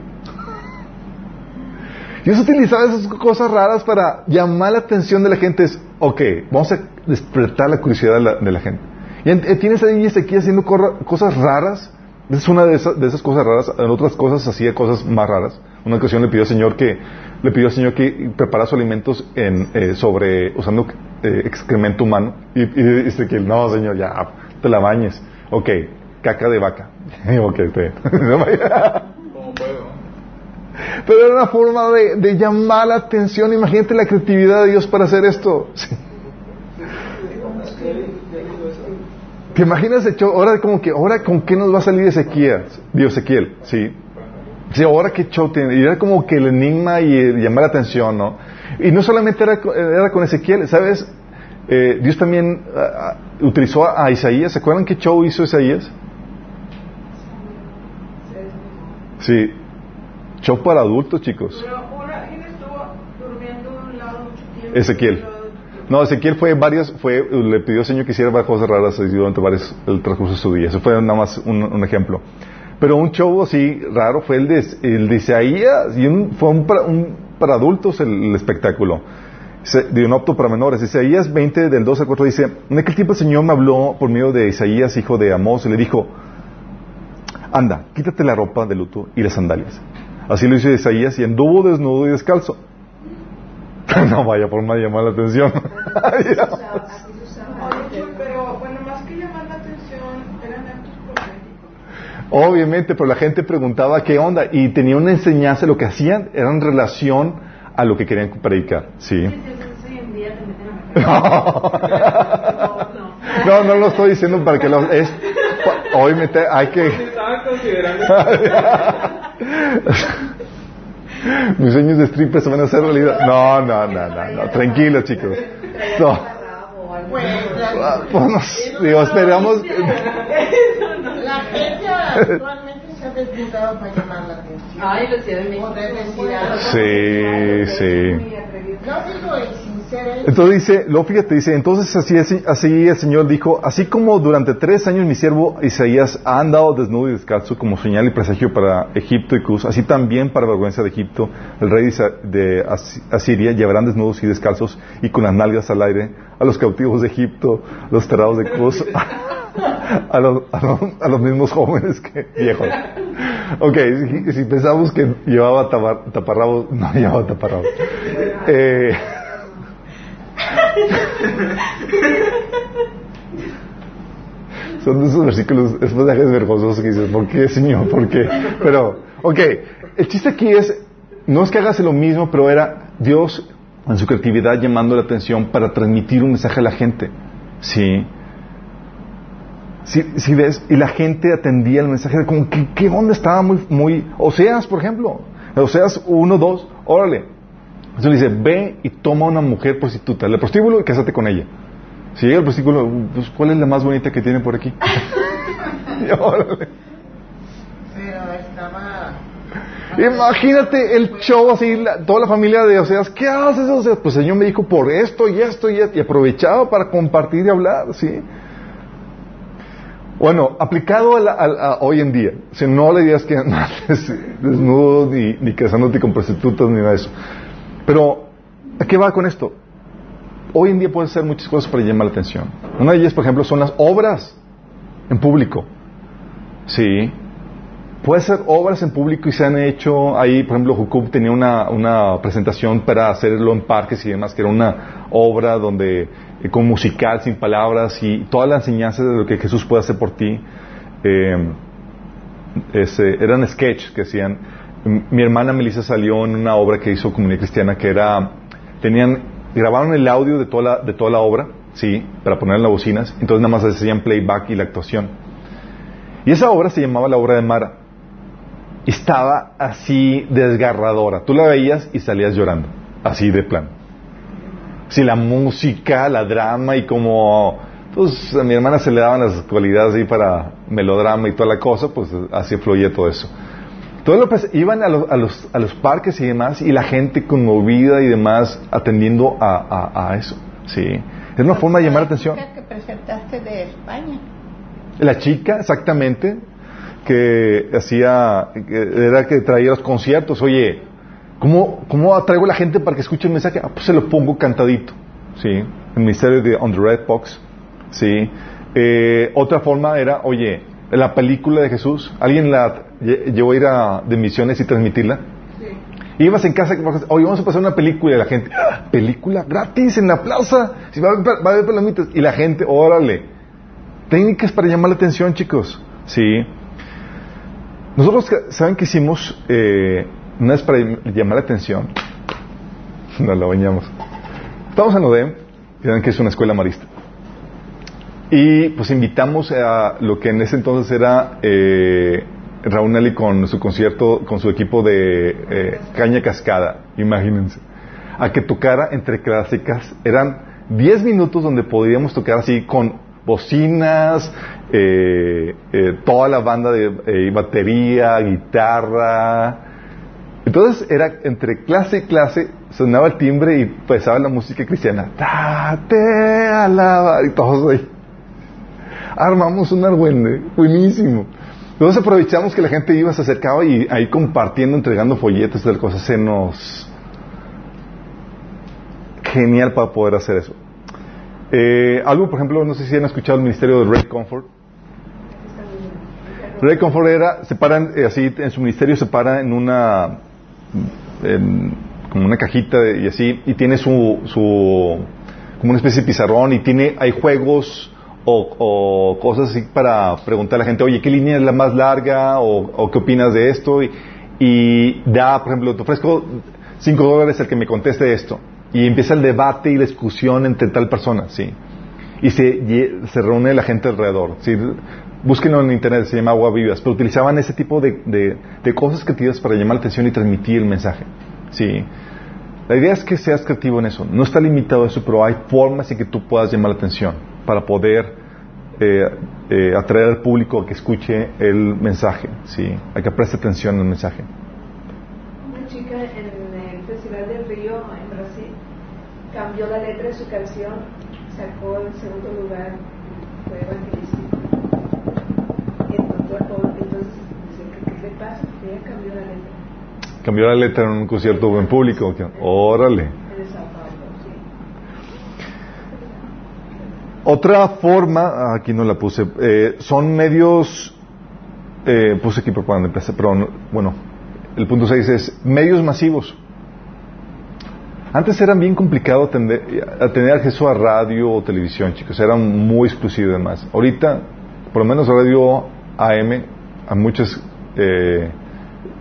Dios utilizaba esas cosas raras para llamar la atención de la gente. Es, ok, vamos a despertar la curiosidad de la, gente. Y eh, tienes ahí aquí haciendo cosas raras. Es una de esas, de esas, cosas raras. En otras cosas hacía cosas más raras. Una ocasión le pidió al Señor que le pidió al Señor que preparara sus alimentos en, eh, sobre usando eh, excremento humano. Y, dice que no, Señor, ya te la bañes. Ok, caca de vaca. ok, pero era una forma de, llamar la atención. Imagínate la creatividad de Dios para hacer esto. ¿Te imaginas hecho? Ahora como que, ahora con qué nos va a salir Ezequiel? Dios Ezequiel, sí. Sí, ahora qué show tiene. Y era como que el enigma y llamar la atención, ¿no? Y no solamente era, era con Ezequiel, ¿sabes? Eh, Dios también ah, ah, utilizó a, Isaías. ¿Se acuerdan qué show hizo Isaías? Sí, Show para adultos, chicos. Ezequiel. No, Ezequiel fue varias, fue, le pidió al Señor que hiciera varias cosas raras durante varios, el transcurso de su día. Eso fue nada más un, ejemplo. Pero un show así raro fue el de, el de Isaías, y fue un para, adultos el, espectáculo. De un opto para menores. Isaías 20, del 2 al 4 dice, en aquel tiempo el Señor me habló por medio de Isaías, hijo de Amós, y le dijo, anda, quítate la ropa de luto y las sandalias Así lo hizo Isaías y anduvo desnudo y descalzo. no vaya por más llamar la atención. Obviamente, pero la gente preguntaba qué onda y tenía una enseñanza, lo que hacían era en relación a lo que querían predicar. Sí. No, no lo estoy diciendo para que lo... Es, hoy me te- hay que... Mis sueños de stripper se van a hacer realidad. No, no, no, no, no. Tranquilo, chicos. No.
Pues,
digo, esperamos.
la gente actualmente para llamar la atención.
Ay, los de México.
Sí, sí.
No digo.
Entonces dice, luego fíjate, dice, entonces así, así, el Señor dijo, así como durante tres años mi siervo Isaías ha andado desnudo y descalzo como señal y presagio para Egipto y Cus, así también para vergüenza de Egipto, el rey de Asiria llevarán desnudos y descalzos y con las nalgas al aire a los cautivos de Egipto, los terrados de Cus, a los, a los, mismos jóvenes que viejos. Ok, si, pensamos que llevaba tapar- taparrabos, no llevaba taparrabos. Eh, Son esos versículos, esos pasajes vergonzosos que dices, ¿por qué, Señor? ¿Por qué? Pero, ok, el chiste aquí es, no es que hagas lo mismo, pero era Dios en su creatividad llamando la atención para transmitir un mensaje a la gente. Sí. Sí, sí ves, y la gente atendía el mensaje, como que, ¿qué onda? Estaba muy, muy, Oseas, por ejemplo, Oseas 1, 2, órale. Entonces le dice, ve y toma una mujer prostituta, le prostíbulo y cásate con ella. Si llega el prostíbulo, pues, ¿cuál es la más bonita que tiene por aquí? Imagínate el show así, la- toda la familia de Oseas, ¿qué haces Oseas? Pues el Señor me dijo por esto y esto y esto, y aprovechaba para compartir y hablar, ¿sí? Bueno, aplicado a, la- a- a hoy en día, o sea, no le digas que andes desnudo ni, ni casándote con prostitutas ni nada de eso. Pero, ¿a qué va con esto? Hoy en día puedes hacer muchas cosas para llamar la atención. Una de ellas, por ejemplo, son las obras en público. Sí. Puede ser obras en público y se han hecho ahí, por ejemplo, Jucub tenía una, una presentación para hacerlo en parques y demás, que era una obra donde eh, con musical, sin palabras y toda la enseñanza de lo que Jesús puede hacer por ti. eh, eran sketches que hacían. Mi hermana Melissa salió en una obra que hizo Comunidad Cristiana que era, tenían, grabaron el audio de toda la, de toda la obra, sí, para poner en las bocinas, entonces nada más hacían playback y la actuación. Y esa obra se llamaba la obra de Mara. Estaba así desgarradora. Tú la veías y salías llorando. Así de plan. Si la música, la drama y como... Pues a mi hermana se le daban las cualidades ahí para melodrama y toda la cosa, pues así fluía todo eso. Todo lo pues, iban a los, a, los, a los parques y demás y la gente conmovida y demás atendiendo a, a, a eso. Sí. Es una forma de llamar la atención.
que presentaste de España.
La chica, exactamente, que hacía, que era que traía los conciertos. Oye, ¿cómo, ¿cómo atraigo a la gente para que escuche el mensaje? Ah, pues se lo pongo cantadito. ¿Sí? El ministerio de On the Red Box. ¿Sí? Eh, otra forma era, oye, la película de Jesús, ¿alguien la lle- llevó a ir a, de misiones y transmitirla?
Sí.
Ibas en casa, oye, vamos a pasar una película y la gente, "Ah, película gratis en la plaza, si va a haber, va a haber palomitas. Y la gente, órale. Técnicas para llamar la atención, chicos. Sí. Nosotros, ¿saben qué hicimos? Eh, una vez para llamar la atención. Nos la bañamos. Estamos en ODEM, que es una escuela marista. Y pues invitamos a lo que en ese entonces era eh, Raúl Nelly con su concierto, con su equipo de eh, Caña Cascada, imagínense, a que tocara entre clásicas. Eran 10 minutos donde podíamos tocar así con bocinas, eh, eh, toda la banda de eh, batería, guitarra. Entonces era entre clase y clase, sonaba el timbre y empezaba la música cristiana. Te alaba, y todos ahí armamos un argüende, buenísimo. Entonces aprovechamos que la gente iba, se acercaba y ahí compartiendo, entregando folletos tal cosa, se nos... Genial para poder hacer eso. Eh, algo, por ejemplo, no sé si han escuchado el ministerio de Ray Comfort. Ray Comfort era, se paran, eh, así, en su ministerio se para en una, como una cajita de- y así, y tiene su, su, como una especie de pizarrón y tiene, hay juegos o, cosas así para preguntar a la gente, oye, ¿qué línea es la más larga? O, qué opinas de esto? Y, y da, por ejemplo, te ofrezco cinco dólares al que me conteste esto. Y empieza el debate y la discusión entre tal persona, sí. y se, se reúne la gente alrededor. ¿sí? Búsquenlo en internet, se llama Agua Vivas, pero utilizaban ese tipo de, de, de cosas creativas para llamar la atención y transmitir el mensaje. ¿sí? La idea es que seas creativo en eso. No está limitado a eso, pero hay formas en que tú puedas llamar la atención para poder eh, eh, atraer al público a que escuche el mensaje. ¿sí? Hay que prestar atención al mensaje.
Una chica en el Festival del Río en Brasil cambió la letra de su canción, sacó el segundo lugar, fue evangelístico. Entonces, ¿qué le pasa? Ella cambió la letra.
Cambió la letra en un concierto en público. Órale. Otra forma, aquí no la puse, eh, son medios, eh, puse aquí empecé, pero bueno, el punto 6 es medios masivos. Antes era bien complicado tener, tener acceso a radio o televisión, chicos, era muy exclusivo además. Ahorita, por lo menos radio AM, a muchos eh,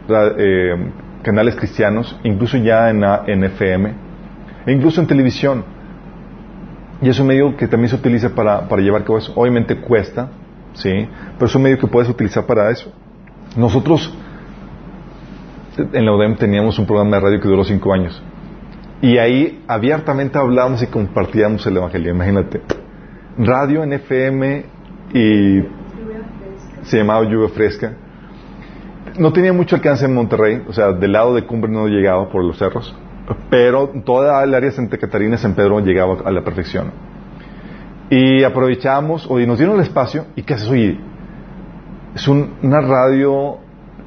eh, canales cristianos, incluso ya en FM, e incluso en televisión. Y es un medio que también se utiliza para, llevar a cabo eso. Obviamente cuesta, ¿sí? Pero es un medio que puedes utilizar para eso. Nosotros en la UDEM teníamos un programa de radio que duró cinco años. Y ahí abiertamente hablábamos y compartíamos el Evangelio. Imagínate. Radio en FM y se llamaba Lluvia Fresca. No tenía mucho alcance en Monterrey, o sea, del lado de Cumbre no llegaba por los cerros pero toda el área de Santa Catarina, San Pedro llegaba a la perfección. Y aprovechamos, oye, nos dieron el espacio, ¿y qué haces? Oye, es una radio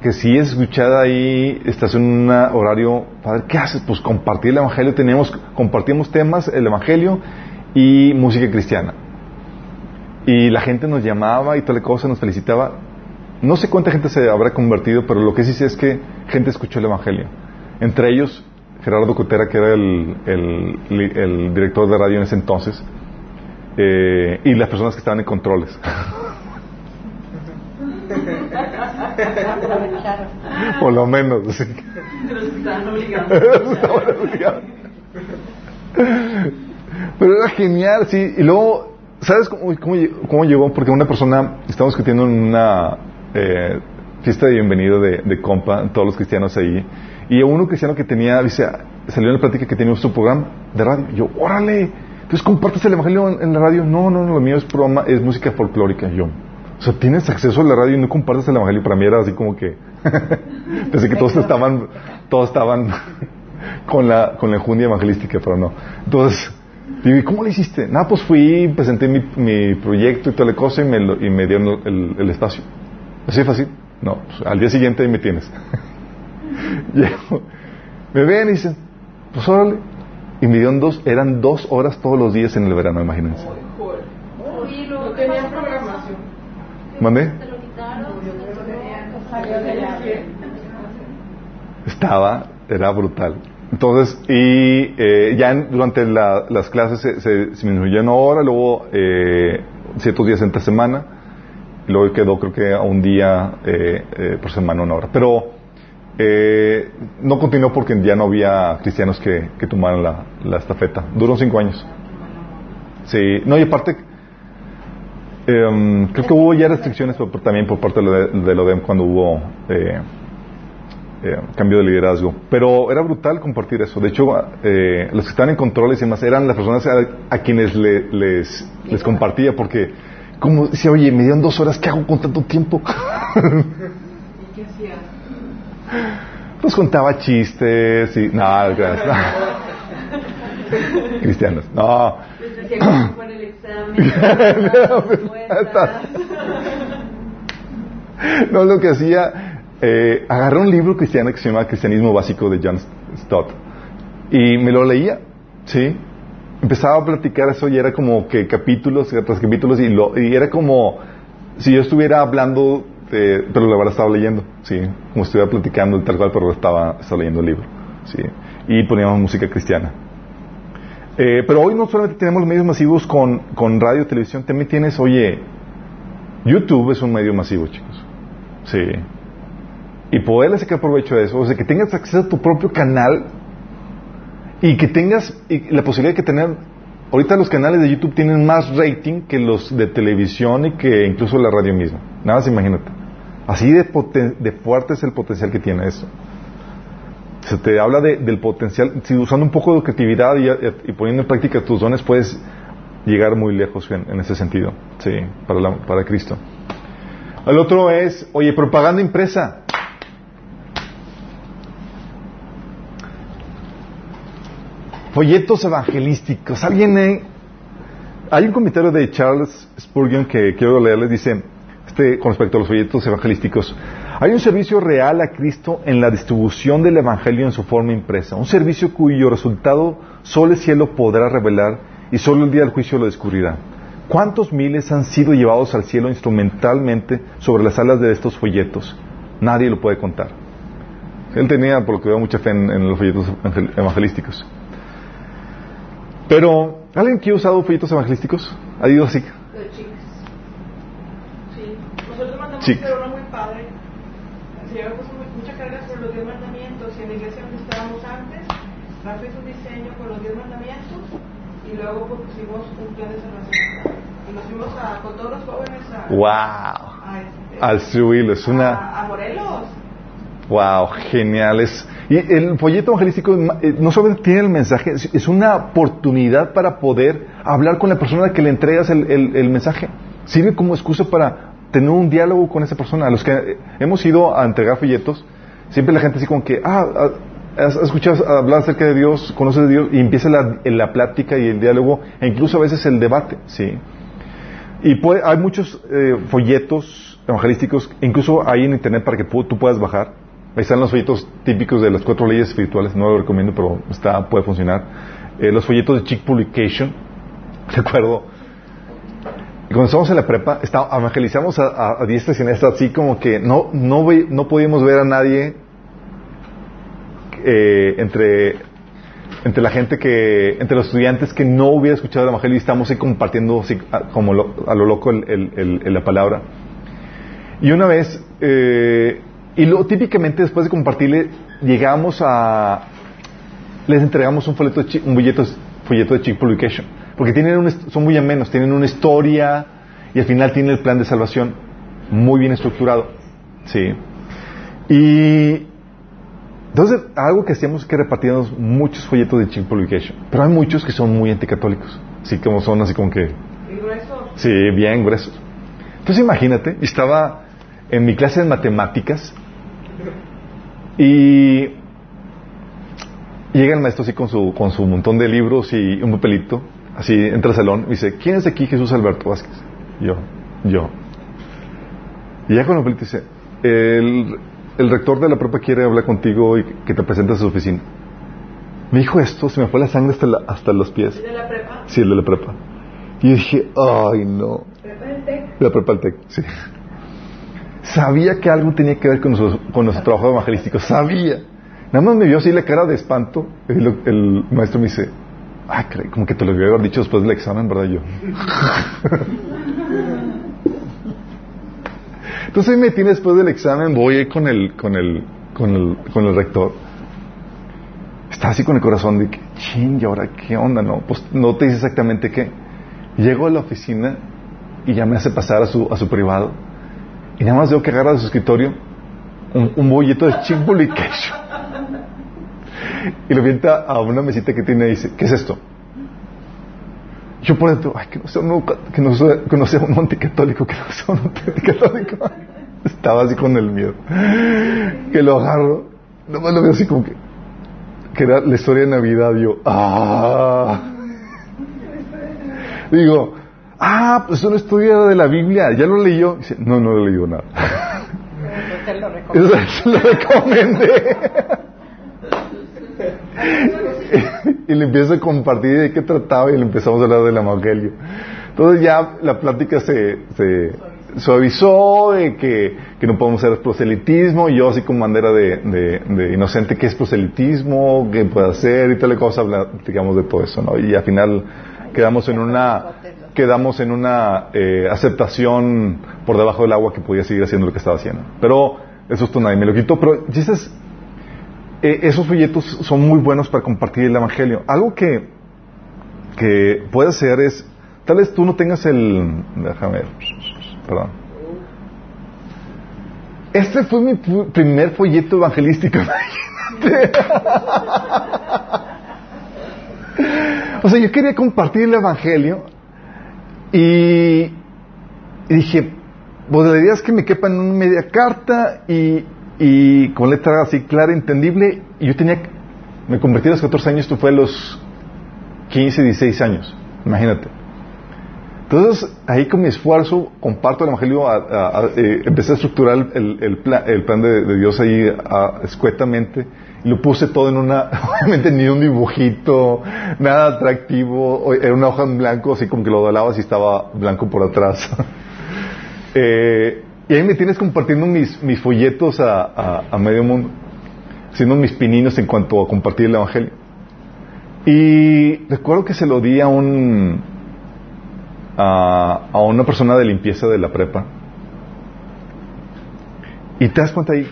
que si es escuchada ahí, estás en un horario, padre, ¿qué haces? Pues compartir el Evangelio, tenemos, compartimos temas, el Evangelio y música cristiana. Y la gente nos llamaba y tal cosa, nos felicitaba. No sé cuánta gente se habrá convertido, pero lo que sí sé es que gente escuchó el Evangelio. Entre ellos, Gerardo Cutera, que era el, el, director de radio en ese entonces, eh, y las personas que estaban en controles. Por lo menos. Sí. Pero era genial, sí. Y luego, ¿sabes cómo, cómo, llegó? Porque una persona, estamos discutiendo en una eh, fiesta de bienvenido de, de compa, todos los cristianos ahí, y uno cristiano que tenía, dice, salió en la plática que tenía su programa de radio. Y yo, órale, entonces compartes el evangelio en, la radio. No, no, no, lo mío es programa, es música folclórica. yo, o sea, tienes acceso a la radio y no compartes el evangelio. Para mí era así como que, pensé que todos estaban, todos estaban con la, con la enjundia evangelística, pero no. Entonces, digo, ¿y cómo lo hiciste? Nada, pues fui, presenté mi, mi proyecto y toda la cosa y me, y me dieron el, el espacio. ¿Así fácil? No, pues, al día siguiente ahí me tienes. me ven y dicen, pues órale. Y me dieron dos, eran dos horas todos los días en el verano, imagínense.
No tenían programación.
¿Mandé? Estaba, era brutal. Entonces, y eh, ya durante las clases se, se, se disminuyó hora, luego eh, ciertos días entre semana, y luego quedó creo que a un día eh, eh por semana una hora. Pero eh, no continuó porque ya no había cristianos que, que tomaran la, la, estafeta. Duró cinco años. Sí, no, y aparte, eh, creo que hubo ya restricciones también por parte de, la ODEM cuando hubo eh, eh, cambio de liderazgo. Pero era brutal compartir eso. De hecho, eh, los que estaban en controles y demás eran las personas a, quienes les, les compartía porque, como decía, oye, me dieron dos horas, ¿qué hago con tanto tiempo?
¿Y qué hacías?
Pues contaba chistes y... No, gracias. Cristianos. No. no, lo que hacía, eh, agarré un libro cristiano que se llama Cristianismo Básico de John Stott y me lo leía, ¿sí? Empezaba a platicar eso y era como que capítulos tras capítulos y, lo, y era como si yo estuviera hablando este, pero la verdad estaba leyendo, sí, como si estuviera platicando tal cual, pero estaba, estaba leyendo el libro, sí, y poníamos música cristiana. Eh, pero hoy no solamente tenemos medios masivos con, con radio televisión, también tienes, oye, YouTube es un medio masivo, chicos, sí, y poderle sacar provecho de eso, o sea, que tengas acceso a tu propio canal y que tengas la posibilidad de que tener ahorita los canales de YouTube tienen más rating que los de televisión y que incluso la radio misma. Nada más imagínate. Así de, de fuerte es el potencial que tiene eso. Se te habla del potencial, si usando un poco de creatividad y, poniendo en práctica tus dones, puedes llegar muy lejos en, ese sentido, sí, para, para Cristo. El otro es, oye, propaganda impresa. Folletos evangelísticos. Alguien, hay un comentario de Charles Spurgeon que quiero leerles, dice, este, con respecto a los folletos evangelísticos, hay un servicio real a Cristo en la distribución del Evangelio en su forma impresa, un servicio cuyo resultado solo el cielo podrá revelar y solo el día del juicio lo descubrirá. ¿Cuántos miles han sido llevados al cielo instrumentalmente sobre las alas de estos folletos? Nadie lo puede contar. Él tenía, por lo que veo, mucha fe en, los folletos evangelísticos. Pero, ¿alguien que ha usado folletos evangelísticos? ¿Ha ido así?
Sí. Un muy padre. Llevamos mucha carga sobre los diez mandamientos y en la iglesia donde estábamos antes, Rafa hizo un diseño con los diez mandamientos y luego pues, pusimos un plan de salvación. Y nos fuimos a, con todos los jóvenes a...
¡Wow!
A, este,
Al distribuirlo, es una...
A, a Morelos.
¡Wow! Geniales. Y el folleto evangelístico eh, no solamente tiene el mensaje, es una oportunidad para poder hablar con la persona que le entregas el, el, mensaje. Sirve como excusa para tener un diálogo con esa persona. A los que hemos ido a entregar folletos, siempre la gente así como que, ah, ah has escuchado hablar acerca de Dios, conoces de Dios, y empieza la, la plática y el diálogo, e incluso a veces el debate, ¿sí? Y hay muchos eh, folletos evangelísticos, incluso hay en internet para que tú puedas bajar. Ahí están los folletos típicos de las cuatro leyes espirituales, no lo recomiendo, pero está, puede funcionar. Eh, los folletos de Chick Publication, recuerdo. Y cuando estábamos en la prepa, está, evangelizamos a, a, diestra y siniestra, así como que no, no, no podíamos ver a nadie eh, entre, entre la gente que, entre los estudiantes que no hubiera escuchado el Evangelio y estamos ahí compartiendo como a lo loco la palabra. Y una vez, eh, y lo, típicamente después de compartirle, llegamos a, les entregamos un folleto, un folleto de Chick Publication, porque tienen son muy amenos, tienen una historia y al final tienen el plan de salvación muy bien estructurado. Sí. Y entonces, algo que hacíamos es que repartíamos muchos folletos de Chick Publication. Pero hay muchos que son muy anticatólicos. Así como son así como que...
gruesos?
Sí, bien gruesos. Entonces imagínate, estaba en mi clase de matemáticas y llega el maestro así con su, con su montón de libros y un papelito, así entra al salón y dice, ¿quién es aquí Jesús Alberto Vázquez? Yo, yo. Y ya papelito dice, el el rector de la prepa quiere hablar contigo y que te presentes a su oficina. Me dijo esto, se me fue la sangre hasta, hasta los pies.
¿El de la prepa?
Sí, el de la prepa. Y dije, ay, no.
¿Prepa del TEC?
La prepa del TEC, sí. Sabía que algo tenía que ver con nuestro, con nuestro trabajo evangelístico, sabía. Nada más me vio así la cara de espanto. El, el maestro me dice, ay, como que te lo había dicho después del examen, ¿verdad? Yo. Entonces me tiene después del examen, voy con el, con el, con el, con el rector. Está así con el corazón de que, ching, ¿y ahora qué onda? No, pues no te dice exactamente qué. Llego a la oficina y ya me hace pasar a su, a su privado. Y nada más veo que agarra de su escritorio un, un bolleto de Chick Publication. y lo avienta a una mesita que tiene y dice, ¿qué es esto? Yo por dentro, ay, que no sea un, que no sea, que no sea un anticatólico, que no sea un anticatólico. Estaba así con el miedo. Que lo agarro, nomás lo veo así como que, que era la historia de Navidad. Yo, ah. Digo, ah, pues es una historia de la Biblia, ¿ya lo leyó? Dice, no, no he leído nada.
Te lo recomendé.
lo recomendé. y le empiezo a compartir de qué trataba y le empezamos a hablar del Evangelio. Entonces ya la plática se, se suavizó de que, que, no podemos hacer proselitismo, y yo así como manera de, de, inocente, ¿qué es proselitismo? ¿Qué puede hacer? Y tal cosa, digamos de todo eso, ¿no? Y al final quedamos en una, quedamos en una eh, aceptación por debajo del agua que podía seguir haciendo lo que estaba haciendo. Pero eso esto nadie me lo quitó. Pero dices, eh, esos folletos son muy buenos para compartir el Evangelio. Algo que que puedes hacer es, tal vez tú no tengas el, déjame ver, perdón. Este fue mi primer folleto evangelístico, o sea, yo quería compartir el evangelio y, y dije, pues la idea es que me quepa en una media carta y, y con letra así clara, entendible. Y yo tenía, me convertí a los 14 años, esto fue a los 15, 16 años, imagínate. Entonces, ahí con mi esfuerzo, comparto el Evangelio, a- eh, empecé a estructurar el, el pla- el plan de, Dios ahí escuetamente, y lo puse todo en una, obviamente ni un dibujito, nada atractivo, era una hoja en blanco, así como que lo doblabas y estaba blanco por atrás. Eh, y ahí me tienes compartiendo mis, mis folletos a, a- medio mundo, haciendo mis pininos en cuanto a compartir el Evangelio. Y recuerdo que se lo di a un a, a una persona de limpieza de la prepa. Y te das cuenta ahí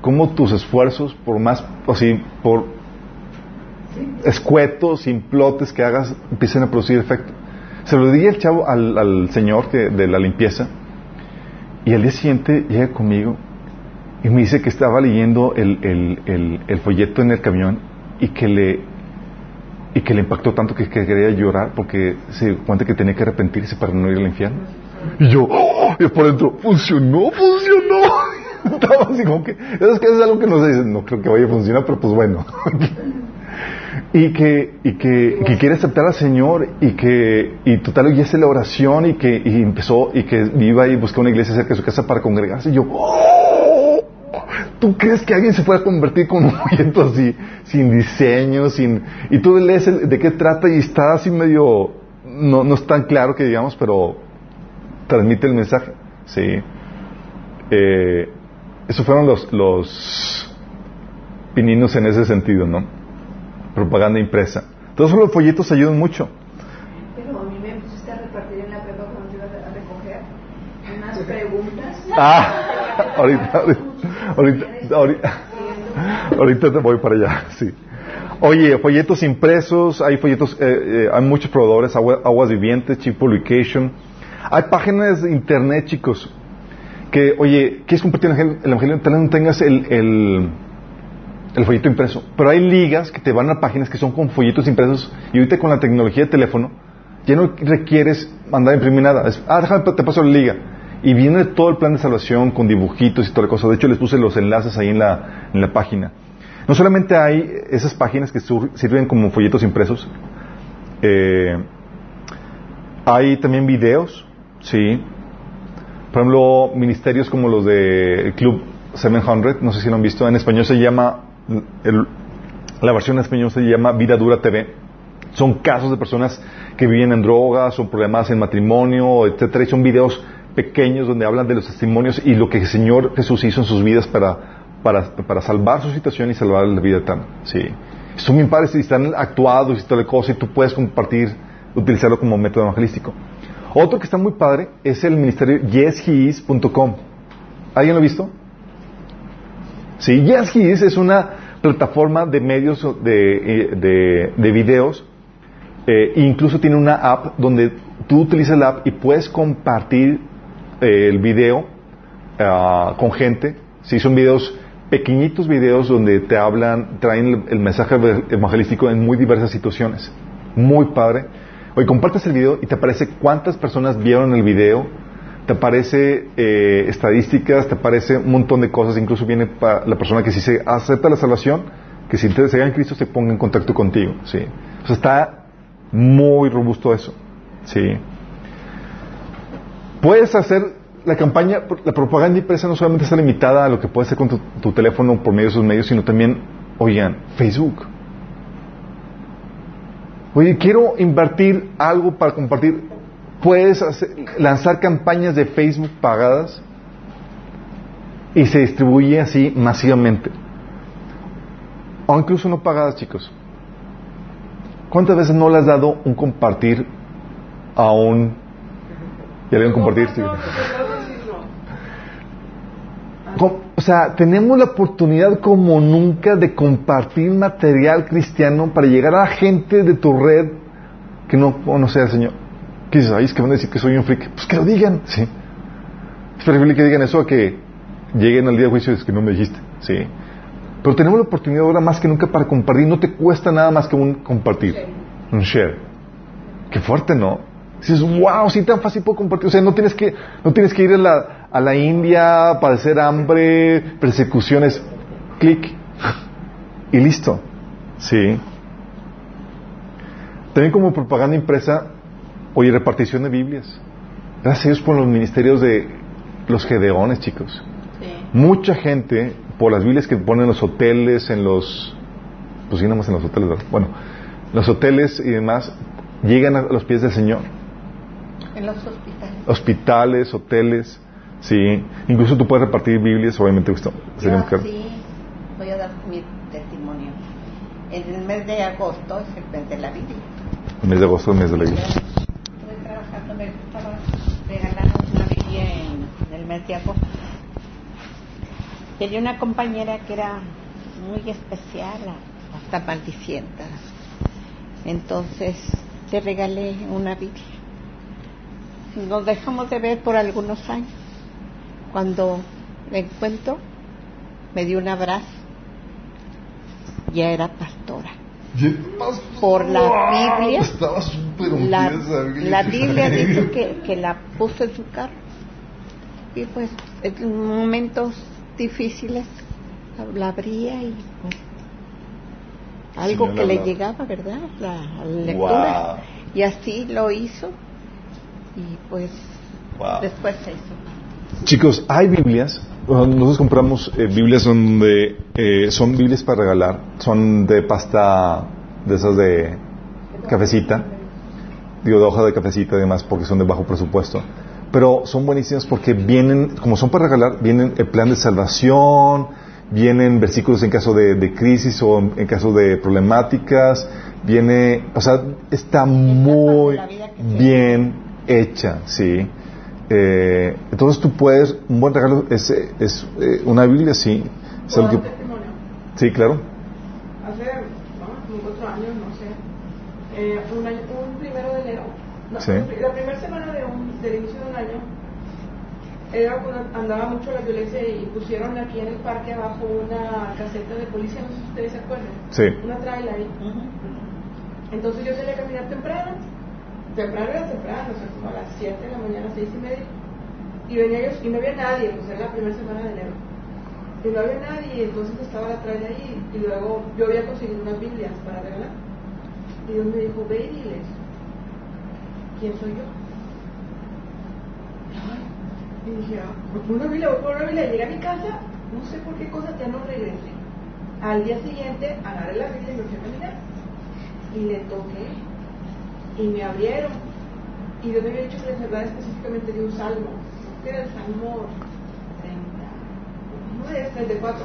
cómo tus esfuerzos, por más, o sí, por escuetos, simplotes que hagas, empiezan a producir efecto. Se lo di al chavo, al, al señor que, de la limpieza, y al día siguiente llega conmigo y me dice que estaba leyendo el, el, el, folleto en el camión y que le y que le impactó tanto que, que quería llorar porque se dio cuenta que tenía que arrepentirse para no ir al infierno. Y yo, ¡oh! y por dentro, funcionó, funcionó. Estaba así como que, es que es algo que no se dice, no creo que vaya a funcionar, pero pues bueno. y que, y que, que quiere aceptar al Señor y que, y total, y hace la oración y que, y empezó, y que iba y buscó una iglesia cerca de su casa para congregarse. Y yo, ¡oh! ¿Tú crees que alguien se pueda convertir con un folleto así, sin diseño, sin... Y tú lees el- de qué trata y está así medio... No, no es tan claro que digamos, pero transmite el mensaje. Sí. Eh, esos fueron los, los pininos en ese sentido, ¿no? Propaganda impresa. Todos los folletos ayudan mucho.
Pero a mí me pusiste a repartir en la prepa cuando te ibas a recoger unas preguntas.
Ah, ahorita, ahorita, ahorita, ahorita te voy para allá, sí. Oye, folletos impresos, hay folletos, eh, eh, hay muchos proveedores, Agua- Aguas Vivientes, Chip Publication. Hay páginas de internet, chicos, que, oye, ¿quieres compartir el evangelio? El evangelio? Tal vez no tengas el, el, el folleto impreso, pero hay ligas que te van a páginas que son con folletos impresos y ahorita con la tecnología de teléfono ya no requieres mandar a imprimir nada. Es, ah, déjame, te paso la liga. Y viene todo el plan de salvación con dibujitos y toda la cosa. De hecho, les puse los enlaces ahí en la, en la página. No solamente hay esas páginas que sirven como folletos impresos, eh, hay también videos, sí. Por ejemplo, ministerios como los de Club 700, no sé si lo han visto, en español se llama, el- la versión en español se llama Vida Dura TV. Son casos de personas que viven en drogas o problemas en matrimonio, etcétera, y son videos pequeños donde hablan de los testimonios y lo que el Señor Jesús hizo en sus vidas para, para, para salvar su situación y salvar la vida eterna. Sí. Son bien padres y están actuados y toda la cosa y tú puedes compartir, utilizarlo como método evangelístico. Otro que está muy padre es el ministerio yesheis.com. ¿Alguien lo ha visto? Sí, YesHeis es una plataforma de medios de, eh, de, de videos. Eh, incluso tiene una app donde tú utilizas la app y puedes compartir eh, el video ah, con gente. Sí, son videos, pequeñitos videos donde te hablan, traen el, el mensaje evangelístico en muy diversas situaciones. Muy padre. Oye, compartes el video y te aparece cuántas personas vieron el video, te aparece eh, estadísticas, te aparece un montón de cosas, incluso viene para la persona que si se acepta la salvación, que si te se en Cristo se ponga en contacto contigo, sí. O sea, está muy robusto eso, sí. Puedes hacer la campaña, la propaganda impresa no solamente está limitada a lo que puedes hacer con tu, tu teléfono por medio de esos medios, sino también, oigan, Facebook. Oye, quiero invertir algo para compartir. Puedes lanzar campañas de Facebook pagadas y se distribuye así masivamente. O incluso no pagadas, chicos. ¿Cuántas veces no le has dado un compartir a un... Ya le compartir, sí. Com- O sea, tenemos la oportunidad como nunca de compartir material cristiano para llegar a la gente de tu red que no conoce al Señor. ¿Qué dices? Ay, es que van a decir que soy un freak. Pues que lo digan, sí. Es preferible que digan eso a que lleguen al día de juicio y es que no me dijiste, sí. Pero tenemos la oportunidad ahora más que nunca para compartir. No te cuesta nada más que un compartir, un share. Qué fuerte, ¿no? Dices, wow, sí tan fácil puedo compartir. O sea, no tienes que, no tienes que ir a la, a la India, padecer hambre, persecuciones. Clic. Y listo. Sí. También como propaganda impresa, oye, repartición de Biblias. Gracias a Dios por los ministerios de los Gedeones, chicos. Mucha gente, por las Biblias que ponen en los hoteles, en los... Pues sí, más en los hoteles, ¿verdad? Bueno, los hoteles y demás, llegan a los pies del Señor.
En los hospitales.
Hospitales, hoteles, sí. Incluso tú puedes repartir Biblias, obviamente. Gusto,
Yo, sí, voy a dar mi testimonio. En el mes de agosto es el mes de la Biblia.
El mes de agosto es el mes de la Biblia.
Me estaba regalando una Biblia en, el mes de agosto. Tenía una compañera que era muy especial, hasta maldicienta. Entonces le regalé una Biblia. Nos dejamos de ver por algunos años. Cuando me encuentro, me dio un abrazo. Ya era pastora. Por la Biblia. La, la, Biblia dice que, que la puso en su carro. Y pues en momentos difíciles la abría y pues algo que le llegaba, ¿verdad? La, lectura. Y así lo hizo y pues después se hizo.
Chicos, hay Biblias. Nosotros compramos eh, Biblias donde eh, son Biblias para regalar, son de pasta de esas de cafecita, digo de hoja de cafecita y demás porque son de bajo presupuesto. Pero son buenísimas porque vienen, como son para regalar, vienen el plan de salvación, vienen versículos en caso de, crisis o en, caso de problemáticas, viene, o sea, está muy bien hecha, ¿sí? Eh, entonces tú puedes, un buen regalo es, es eh, una Biblia, sí.
Es algo
sí, claro.
Hace, ¿no? cuatro años, no sé, eh, un, año, un primero de enero,
sí.
la primera semana de un, del inicio de un año, era cuando andaba mucho la violencia y pusieron aquí en el parque abajo una caseta de policía, no sé si ustedes se acuerdan.
Sí.
Una trailer ahí. Entonces yo salí a caminar temprano, temprano era temprano, o sea, como a las 7 de la mañana, 6 y media. Y venía yo, y no había nadie, pues era la primera semana de enero. Y no había nadie, entonces estaba la trailer ahí, y luego yo había conseguido unas Biblias para regalar. Y Dios me dijo, ve y diles, ¿quién soy yo? Y dije, ah, pues una Biblia, por una Biblia. Llegué a mi casa, no sé por qué cosa ya no regresé. Al día siguiente, agarré la Biblia y me fui a caminar. Y le toqué. Y me abrieron. Y Dios me había dicho que les hablara específicamente de un salmo. Que era el salmo 30, 34.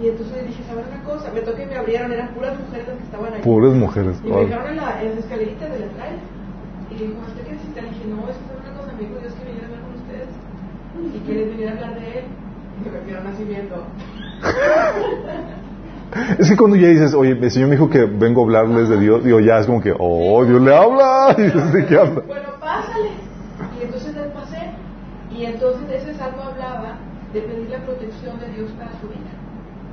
Y entonces le dije, ¿sabes una cosa? Me toqué y me abrieron, eran puras mujeres las que estaban ahí.
Puras mujeres.
Y me dejaron en, la, en las escaleritas de la. Y le dijo, ¿usted qué necesita? Le dije, no, eso es una cosa, me dijo Dios que viniera a ver con ustedes. Y quieres venir a hablar de él, que refiero nacimiento.
Es que cuando ya dices, oye, el Señor me dijo que vengo a hablarles de Dios, digo, ya es como que, oh, Dios le habla. Y dices, ¿de qué habla?
Bueno, pásale. Y entonces les pasé. Y entonces ese salmo hablaba de pedir la protección de Dios para su vida.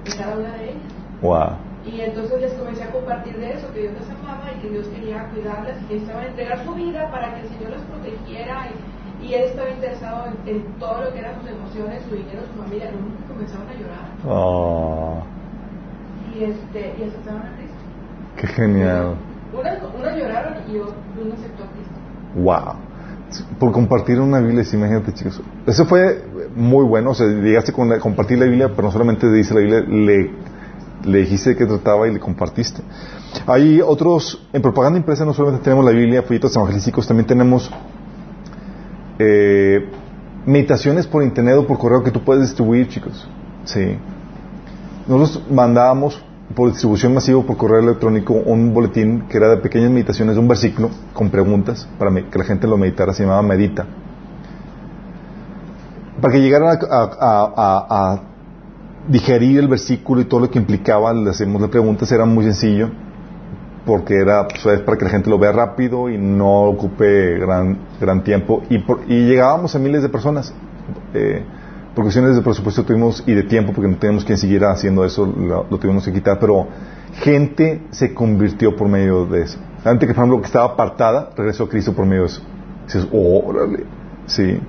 Y cada una de ellas.
Wow.
Y entonces les comencé a compartir de eso, que Dios las amaba y que Dios quería cuidarlas y que estaban a entregar su vida para que el Señor las protegiera. Y, y él estaba interesado en, en, todo lo que eran sus emociones, su dinero, su familia. Lo único que comenzaban a llorar.
Oh.
Y, este, y aceptaron a Cristo.
Qué genial.
Unas, unas lloraron y uno aceptó a Cristo.
Wow. Por compartir una Biblia, imagínate chicos. Eso fue muy bueno. O sea, llegaste con la, compartir la Biblia, pero no solamente dice la Biblia, le le dijiste de qué trataba y le compartiste. Hay otros, en propaganda impresa no solamente tenemos la Biblia, folletos evangelísticos, también tenemos eh, meditaciones por internet o por correo que tú puedes distribuir, chicos. Sí. Nosotros mandábamos por distribución masiva por correo electrónico un boletín que era de pequeñas meditaciones de un versículo con preguntas para que la gente lo meditara, se llamaba Medita. Para que llegaran a, digerir el versículo y todo lo que implicaba, le hacemos las preguntas, era muy sencillo. porque era pues, para que la gente lo vea rápido y no ocupe gran, gran tiempo. Y, y llegábamos a miles de personas. Eh, por cuestiones de presupuesto tuvimos y de tiempo, porque no teníamos quien siguiera haciendo eso, lo, tuvimos que quitar, pero gente se convirtió por medio de eso. Gente que, por ejemplo, que estaba apartada, regresó a Cristo por medio de eso. dices, órale, sí.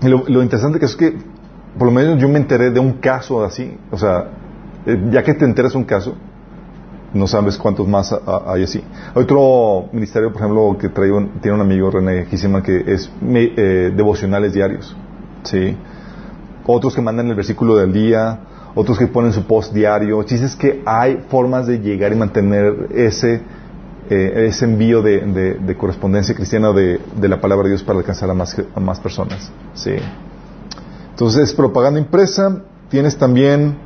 Y lo, interesante que es que, por lo menos yo me enteré de un caso así, o sea, eh, ya que te enteras de un caso, no sabes cuántos más hay así. Otro ministerio, por ejemplo, que trae tiene un amigo, René Gisima, que es eh, devocionales diarios. ¿Sí? Otros que mandan el versículo del día, otros que ponen su post diario. Dices que hay formas de llegar y mantener ese, eh, ese envío de, correspondencia cristiana de, la palabra de Dios para alcanzar a más, más personas. ¿sí? Entonces, propaganda impresa, tienes también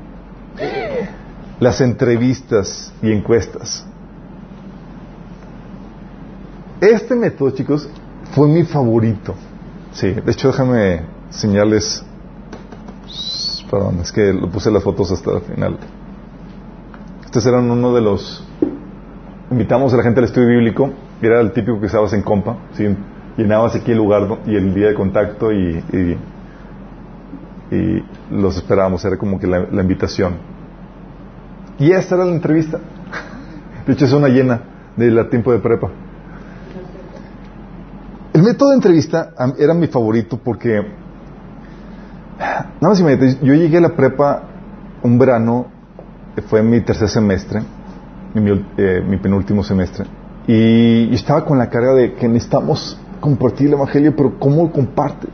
las entrevistas y encuestas. Este método, chicos, fue mi favorito. Sí, de hecho, déjame señales. Perdón, es que puse las fotos hasta el final. Estos eran uno de los. Invitamos a la gente al estudio bíblico, era el típico que estabas en compa, ¿sí? llenabas aquí el lugar y el día de contacto y, y, los esperábamos, era como que la, la, invitación. Y esta era la entrevista. De hecho, es una llena del tiempo de prepa. El método de entrevista era mi favorito porque Nada más imagínate, yo llegué a la prepa un verano, fue mi tercer semestre, mi, eh, penúltimo semestre, y, estaba con la carga de que necesitamos compartir el Evangelio, pero ¿cómo lo compartes?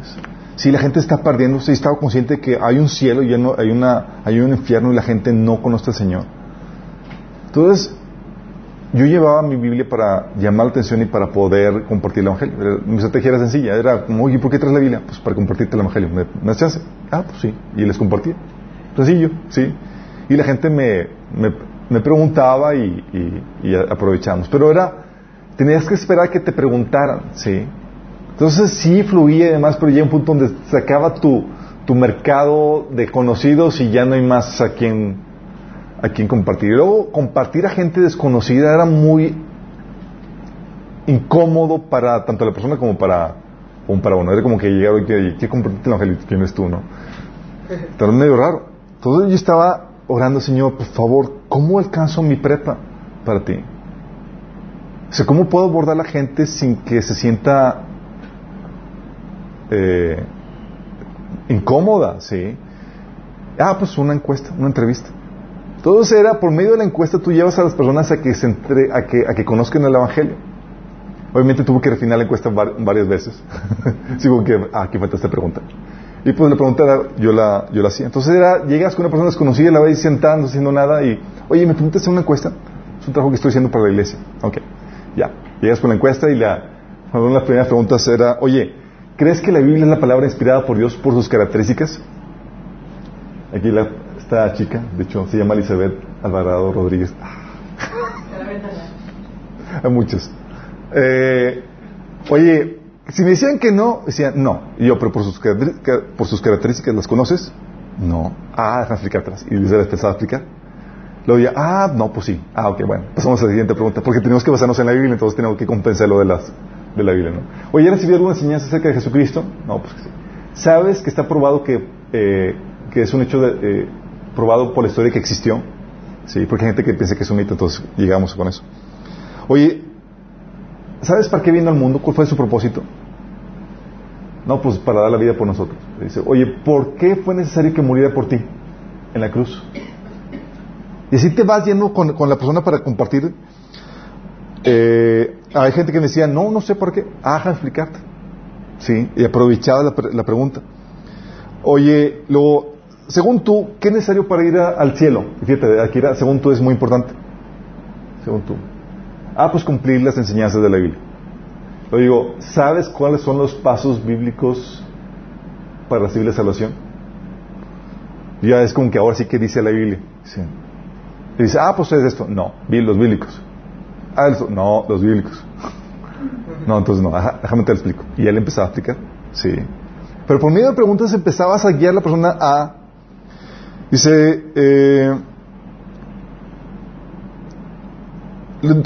Si la gente está perdiéndose y estaba consciente que hay un cielo y hay un infierno y la gente no conoce al Señor. Entonces, yo llevaba mi Biblia para llamar la atención y para poder compartir el Evangelio. Mi estrategia era sencilla, era como, ¿por qué traes la Biblia? Pues para compartirte el Evangelio. ¿Me, das chance? Ah, pues sí. Y les compartí. Sencillo, sí. Y la gente me, me, preguntaba y, y, aprovechamos. Pero era, tenías que esperar que te preguntaran, ¿sí? Entonces sí fluía y demás, pero llega un punto donde se acaba tu, tu mercado de conocidos y ya no hay más a quien a quien compartir. Y luego compartir a gente desconocida era muy incómodo para tanto la persona como para, como para uno. Era como que llegaba y que, ¿qué compartiste el evangelio? ¿Quién eres tú, no? Pero es medio raro. Entonces yo estaba orando, Señor, por favor, ¿cómo alcanzo mi prepa para ti? O sea, ¿cómo puedo abordar a la gente sin que se sienta eh, incómoda? ¿sí? Ah, pues una encuesta, una entrevista. Entonces era, por medio de la encuesta, tú llevas a las personas a que, se entre, a que, a que conozcan el Evangelio. Obviamente tuvo que refinar la encuesta varias veces. Sigo que, ah, aquí falta esta pregunta. Y pues la pregunta yo la, yo la hacía. Entonces era, llegas con una persona desconocida, la ves sentando, haciendo nada, y, oye, ¿me permites hacer una encuesta? Es un trabajo que estoy haciendo para la iglesia. Ok, ya. Llegas con la encuesta y la, una de las primeras preguntas era, oye, ¿crees que la Biblia es la palabra inspirada por Dios por sus características? Aquí la, esta chica, de hecho, se llama Elizabeth Alvarado Rodríguez. Hay muchos. Eh, oye, si me decían que no, decían no. Y yo, pero por sus, por sus características, ¿las conoces? No. Ah, déjame explicártelas. Y Elizabeth empezaba a explicar. Luego ya, ah, no, pues sí. Ah, ok, bueno. Pasamos a la siguiente pregunta. Porque tenemos que basarnos en la Biblia, entonces tenemos que compensarlo de las de la Biblia, ¿no? Oye, ¿has recibido alguna enseñanza acerca de Jesucristo? No, pues sí. ¿Sabes que está probado que, eh, que es un hecho de, eh, probado por la historia que existió. Sí, porque hay gente que piensa que es un mito, entonces llegamos con eso. Oye, ¿sabes para qué vino al mundo? ¿Cuál fue su propósito? No, pues para dar la vida por nosotros. Dice, oye, ¿por qué fue necesario que muriera por ti en la cruz? Y así te vas yendo con, la persona para compartir. Eh, hay gente que me decía, no, no sé por qué. Ah, explicarte. Sí, y aprovechaba la, la pregunta. Oye, luego, según tú, ¿qué es necesario para ir al cielo? Fíjate, aquí según tú es muy importante. Según tú. Ah, pues cumplir las enseñanzas de la Biblia. Lo digo, ¿sabes cuáles son los pasos bíblicos para recibir la salvación? Ya es como que ahora sí que dice la Biblia. Y dice, ah, pues es esto. No, los bíblicos. Ah, no, los bíblicos. No, entonces no, déjame te lo explico. Y él empezaba a explicar. Sí. Pero por medio de preguntas empezabas a guiar a la persona a Dice, eh,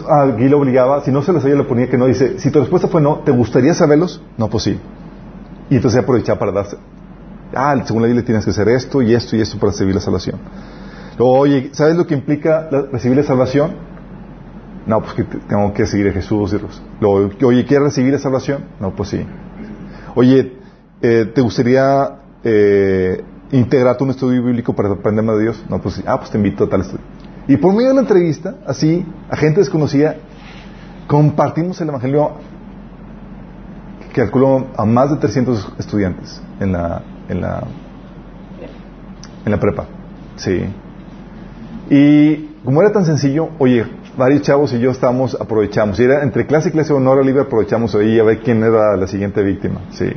aquí lo obligaba, si no se lo sabía, le ponía que no. Dice, si tu respuesta fue no, ¿te gustaría saberlos? No, pues sí. Y entonces aprovechaba para darse. Ah, según la Biblia tienes que hacer esto y esto y esto para recibir la salvación. oye, ¿sabes lo que implica recibir la salvación? No, pues que tengo que seguir a Jesús. Luego, oye, ¿quieres recibir la salvación? No, pues sí. Oye, eh, ¿te gustaría eh, integrarte un estudio bíblico para aprender más de Dios? No, pues. Ah, pues te invito a tal estudio. Y por medio de la entrevista, así, a gente desconocida, compartimos el Evangelio que calculó a más de 300 estudiantes en la, en la, en la prepa. Sí. Y como era tan sencillo, oye, varios chavos y yo estábamos, aprovechamos. Y era entre clase y clase honor libre, aprovechamos ahí a ver quién era la siguiente víctima. Sí.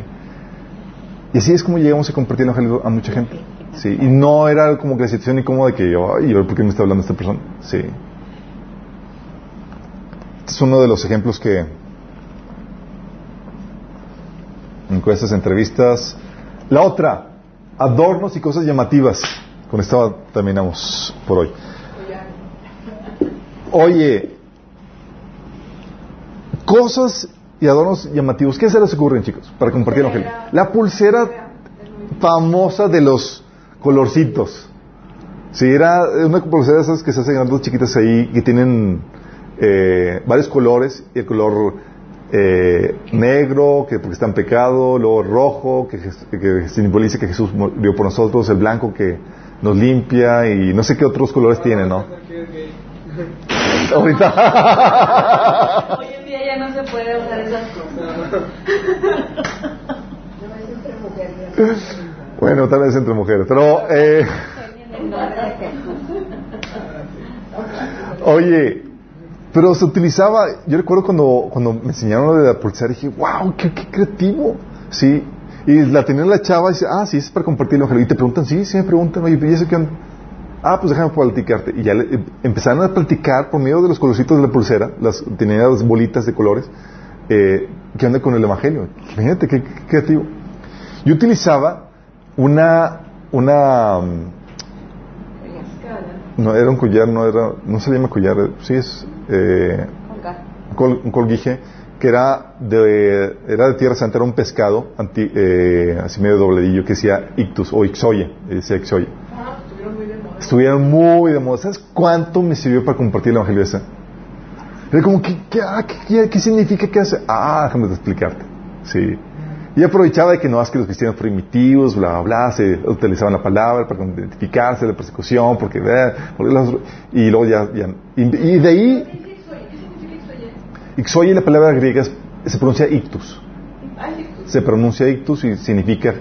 Y así es como llegamos a compartir el a mucha gente. Sí. Y no era como que la situación incómoda de que yo, ay, ¿por qué me está hablando esta persona? Sí. Este es uno de los ejemplos que encuestas, entrevistas. La otra, adornos y cosas llamativas. Con esto terminamos por hoy. Oye, cosas y adornos llamativos. ¿Qué se les ocurren, chicos? Para compartir el La pulsera famosa de los colorcitos. Sí, era una pulsera de esas que se hacen dos chiquitas ahí, que tienen eh, varios colores, y el color eh, negro, que porque está en pecado, luego rojo, que, que simboliza que Jesús murió por nosotros, el blanco que nos limpia, y no sé qué otros colores tiene, ¿no?
Ahorita. No se puede usar esas cosas.
bueno, tal vez entre mujeres, pero... Eh... Oye, pero se utilizaba, yo recuerdo cuando, cuando me enseñaron lo de la pulsera, dije, wow, qué, creativo, ¿sí? Y la tenía la chava y dice, ah, sí, es para compartir el Y te preguntan, sí, sí me preguntan, oye, ¿y eso qué Ah, pues déjame platicarte. Y ya em, empezaron a platicar por medio de los colorcitos de la pulsera, las, tenían las bolitas de colores, eh, ¿qué onda con el Evangelio? Imagínate, qué, creativo. Yo utilizaba una, una, no, era un collar, no era, no se llama collar, sí es, eh, un colguije, que era de, era de Tierra Santa, era un pescado, anti, eh, así medio dobledillo, que decía ictus, o ixoye, decía ixoye estuvieron muy de moda. ¿Sabes cuánto me sirvió para compartir el Evangelio ese? Era como, ¿qué, qué, ah, qué, significa qué hace? Ah, déjame explicarte. Sí. Y aprovechaba de que no es que los cristianos primitivos, bla, bla, bla, se utilizaban la palabra para identificarse de la persecución, porque, eh, y luego ya, y, de ahí, Ixoye, la palabra griega se pronuncia ictus. Se pronuncia ictus y significa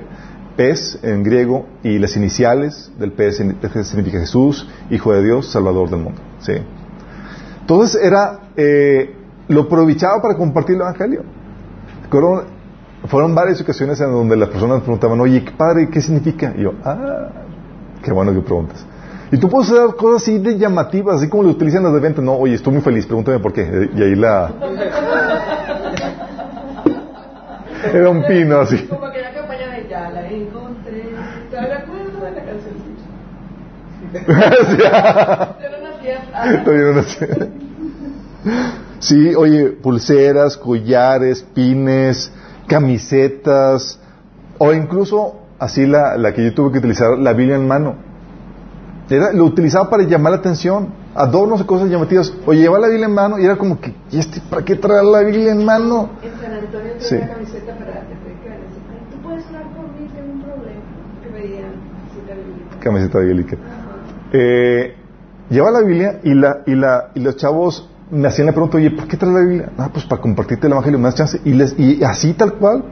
pez en griego y las iniciales del pez significa Jesús, Hijo de Dios, Salvador del mundo. ¿sí? Entonces era, eh, lo aprovechaba para compartir el Evangelio. Fueron, fueron varias ocasiones en donde las personas preguntaban, oye, ¿qué padre, qué significa? Y yo, ah, qué bueno que preguntas. Y tú puedes hacer cosas así de llamativas, así como lo utilizan las de venta. No, oye, estoy muy feliz, pregúntame por qué. Y ahí la... Era un pino así la encontré. ¿Te acuerdas de la cancioncita? Sí, oye, pulseras, collares, pines, camisetas, o incluso así la, la que yo tuve que utilizar, la Biblia en mano. Era, lo utilizaba para llamar la atención, adornos y cosas llamativas. Oye, lleva la Biblia en mano y era como que, ¿y este, para qué traer la Biblia en mano?
En San Antonio sí. camiseta para
camiseta bíblica. Eh, lleva la Biblia y, la, y, la, y los chavos me hacían la pregunta, oye, ¿por qué traes la Biblia? Ah, pues para compartirte el Evangelio, me das chance. Y, les, y así tal cual,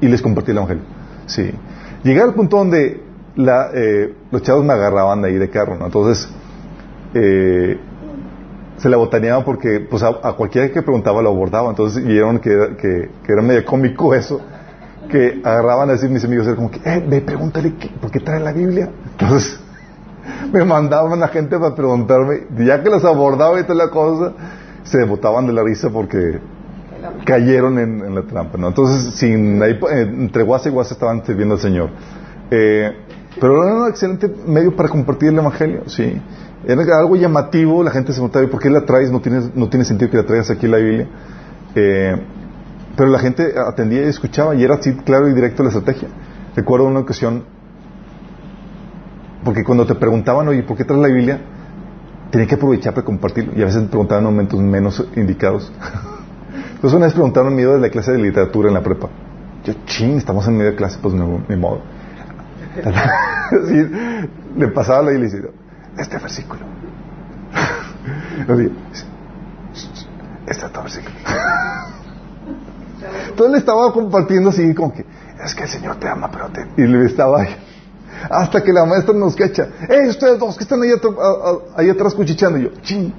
y les compartí el Evangelio. Sí. Llegué al punto donde la, eh, los chavos me agarraban de ahí de carro. Entonces, eh, se la botaneaban porque pues a, cualquiera que preguntaba lo abordaba. Entonces vieron que, que, que era medio cómico eso que agarraban a decir mis amigos, era como que, eh, me pregúntale por qué trae la Biblia. Entonces, me mandaban a gente para preguntarme, ya que los abordaba y toda la cosa, se botaban de la risa porque cayeron en, la trampa, ¿no? Entonces, sin, ahí, entre guasa y guasa estaban sirviendo al Señor. Eh, Pero era un excelente medio para compartir el Evangelio, sí. Era algo llamativo, la gente se preguntaba, ¿por qué la traes? No tiene, no tiene sentido que la traigas aquí la Biblia. Eh, pero la gente atendía y escuchaba y era así claro y directo la estrategia. Recuerdo una ocasión, porque cuando te preguntaban, oye, ¿por qué traes la Biblia? Tenía que aprovechar para compartirlo y a veces te preguntaban en momentos menos indicados. Entonces una vez preguntaron miedo de la clase de literatura en la prepa. Yo, ching, estamos en medio de clase, pues ni modo. le pasaba la y decía, este versículo. este otro versículo. Entonces le estaba compartiendo así como que, es que el Señor te ama, pero te... Y le estaba ahí. Hasta que la maestra nos cacha. ¡Eh, ustedes dos que están ahí, ahí atrás cuchicheando! Y yo, ¡ching!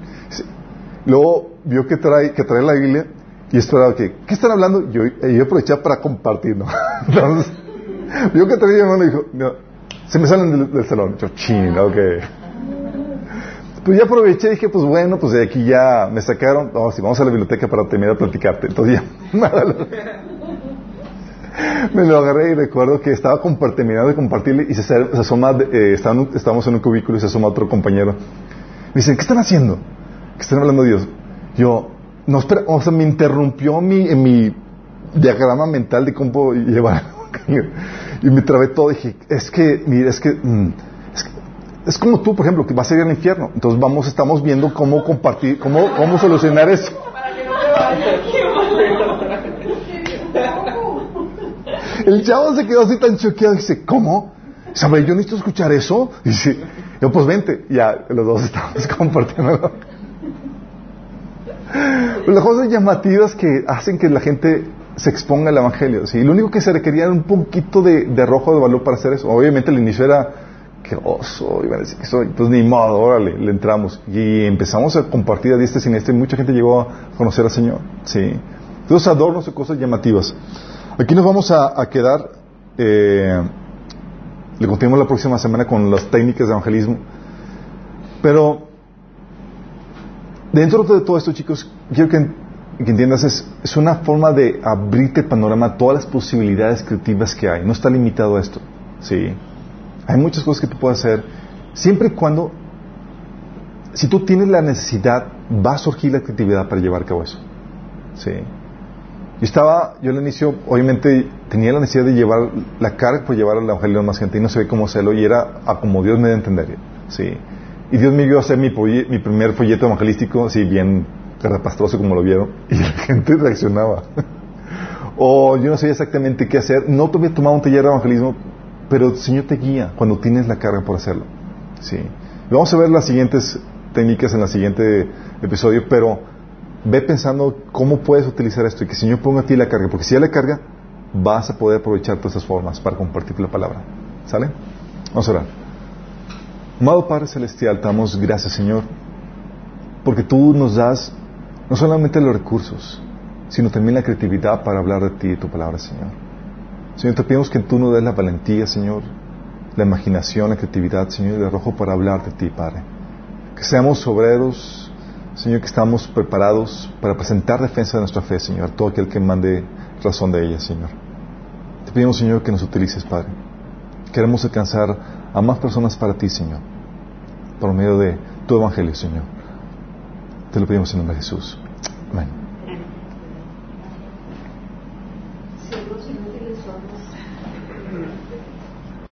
Luego vio que trae, que trae la Biblia y esperaba que, ¿qué están hablando? Yo, y yo aproveché para compartir, ¿no? Entonces, vio que traía mi mano y dijo, no, se me salen del, salón. Yo, ¡ching! Ok. Pues ya aproveché y dije, pues bueno, pues de aquí ya me sacaron, vamos a la biblioteca para terminar de platicarte. Entonces ya, me lo agarré y recuerdo que estaba terminando de compartirle y se, asoma, eh, estábamos, en un cubículo y se asoma otro compañero. Me dicen, ¿qué están haciendo? ¿Qué están hablando de Dios? Yo, no, espera, o sea, me interrumpió mi, en mi diagrama mental de cómo llevar. y me trabé todo. Dije, es que, mira, es que, mm, es como tú, por ejemplo, que vas a ir al infierno. Entonces vamos, estamos viendo cómo compartir, cómo, cómo solucionar eso. El chavo se quedó así tan choqueado dice, ¿cómo? ¿Sabe? Yo necesito escuchar eso. Y dice, yo pues vente. Ya, los dos estamos compartiendo. Las cosas llamativas que hacen que la gente se exponga al Evangelio. ¿sí? Lo único que se requería era un poquito de, de arrojo de valor para hacer eso. Obviamente el inicio era qué oso, iban a decir que. Pues ni modo, órale, le entramos. Y empezamos a compartir a diestra y siniestra y mucha gente llegó a conocer al Señor. Sí. Entonces adornos y cosas llamativas. Aquí nos vamos a, quedar. Eh, le continuamos la próxima semana con las técnicas de evangelismo. Pero dentro de todo esto, chicos, quiero que, entiendas, es, es, una forma de abrirte el panorama a todas las posibilidades creativas que hay. No está limitado a esto. Sí. Hay muchas cosas que tú puedes hacer, siempre y cuando, si tú tienes la necesidad, va a surgir la creatividad para llevar a cabo eso. Sí. Yo estaba, yo al inicio, obviamente, tenía la necesidad de llevar la carga por llevar al evangelio a más gente y no sabía cómo hacerlo y era a como Dios me a entender. Sí. Y Dios me dio a hacer mi, mi primer folleto evangelístico, así bien carrapastroso como lo vieron, y la gente reaccionaba. o yo no sabía exactamente qué hacer. No había tomado un taller de evangelismo, pero el Señor te guía cuando tienes la carga por hacerlo. Sí. Vamos a ver las siguientes técnicas en el siguiente episodio, pero ve pensando cómo puedes utilizar esto y que el Señor ponga a ti la carga, porque si ya la carga, vas a poder aprovechar todas esas formas para compartir la palabra. ¿Sale? Vamos a orar. Amado Padre Celestial, te damos gracias, Señor, porque tú nos das no solamente los recursos, sino también la creatividad para hablar de ti y tu palabra, Señor. Señor, te pedimos que tú nos des la valentía, Señor, la imaginación, la creatividad, Señor, y el arrojo para hablar de ti, Padre. Que seamos obreros, Señor, que estamos preparados para presentar defensa de nuestra fe, Señor, a todo aquel que mande razón de ella, Señor. Te pedimos, Señor, que nos utilices, Padre. Queremos alcanzar a más personas para ti, Señor, por medio de tu evangelio, Señor. Te lo pedimos en nombre de Jesús. Amén.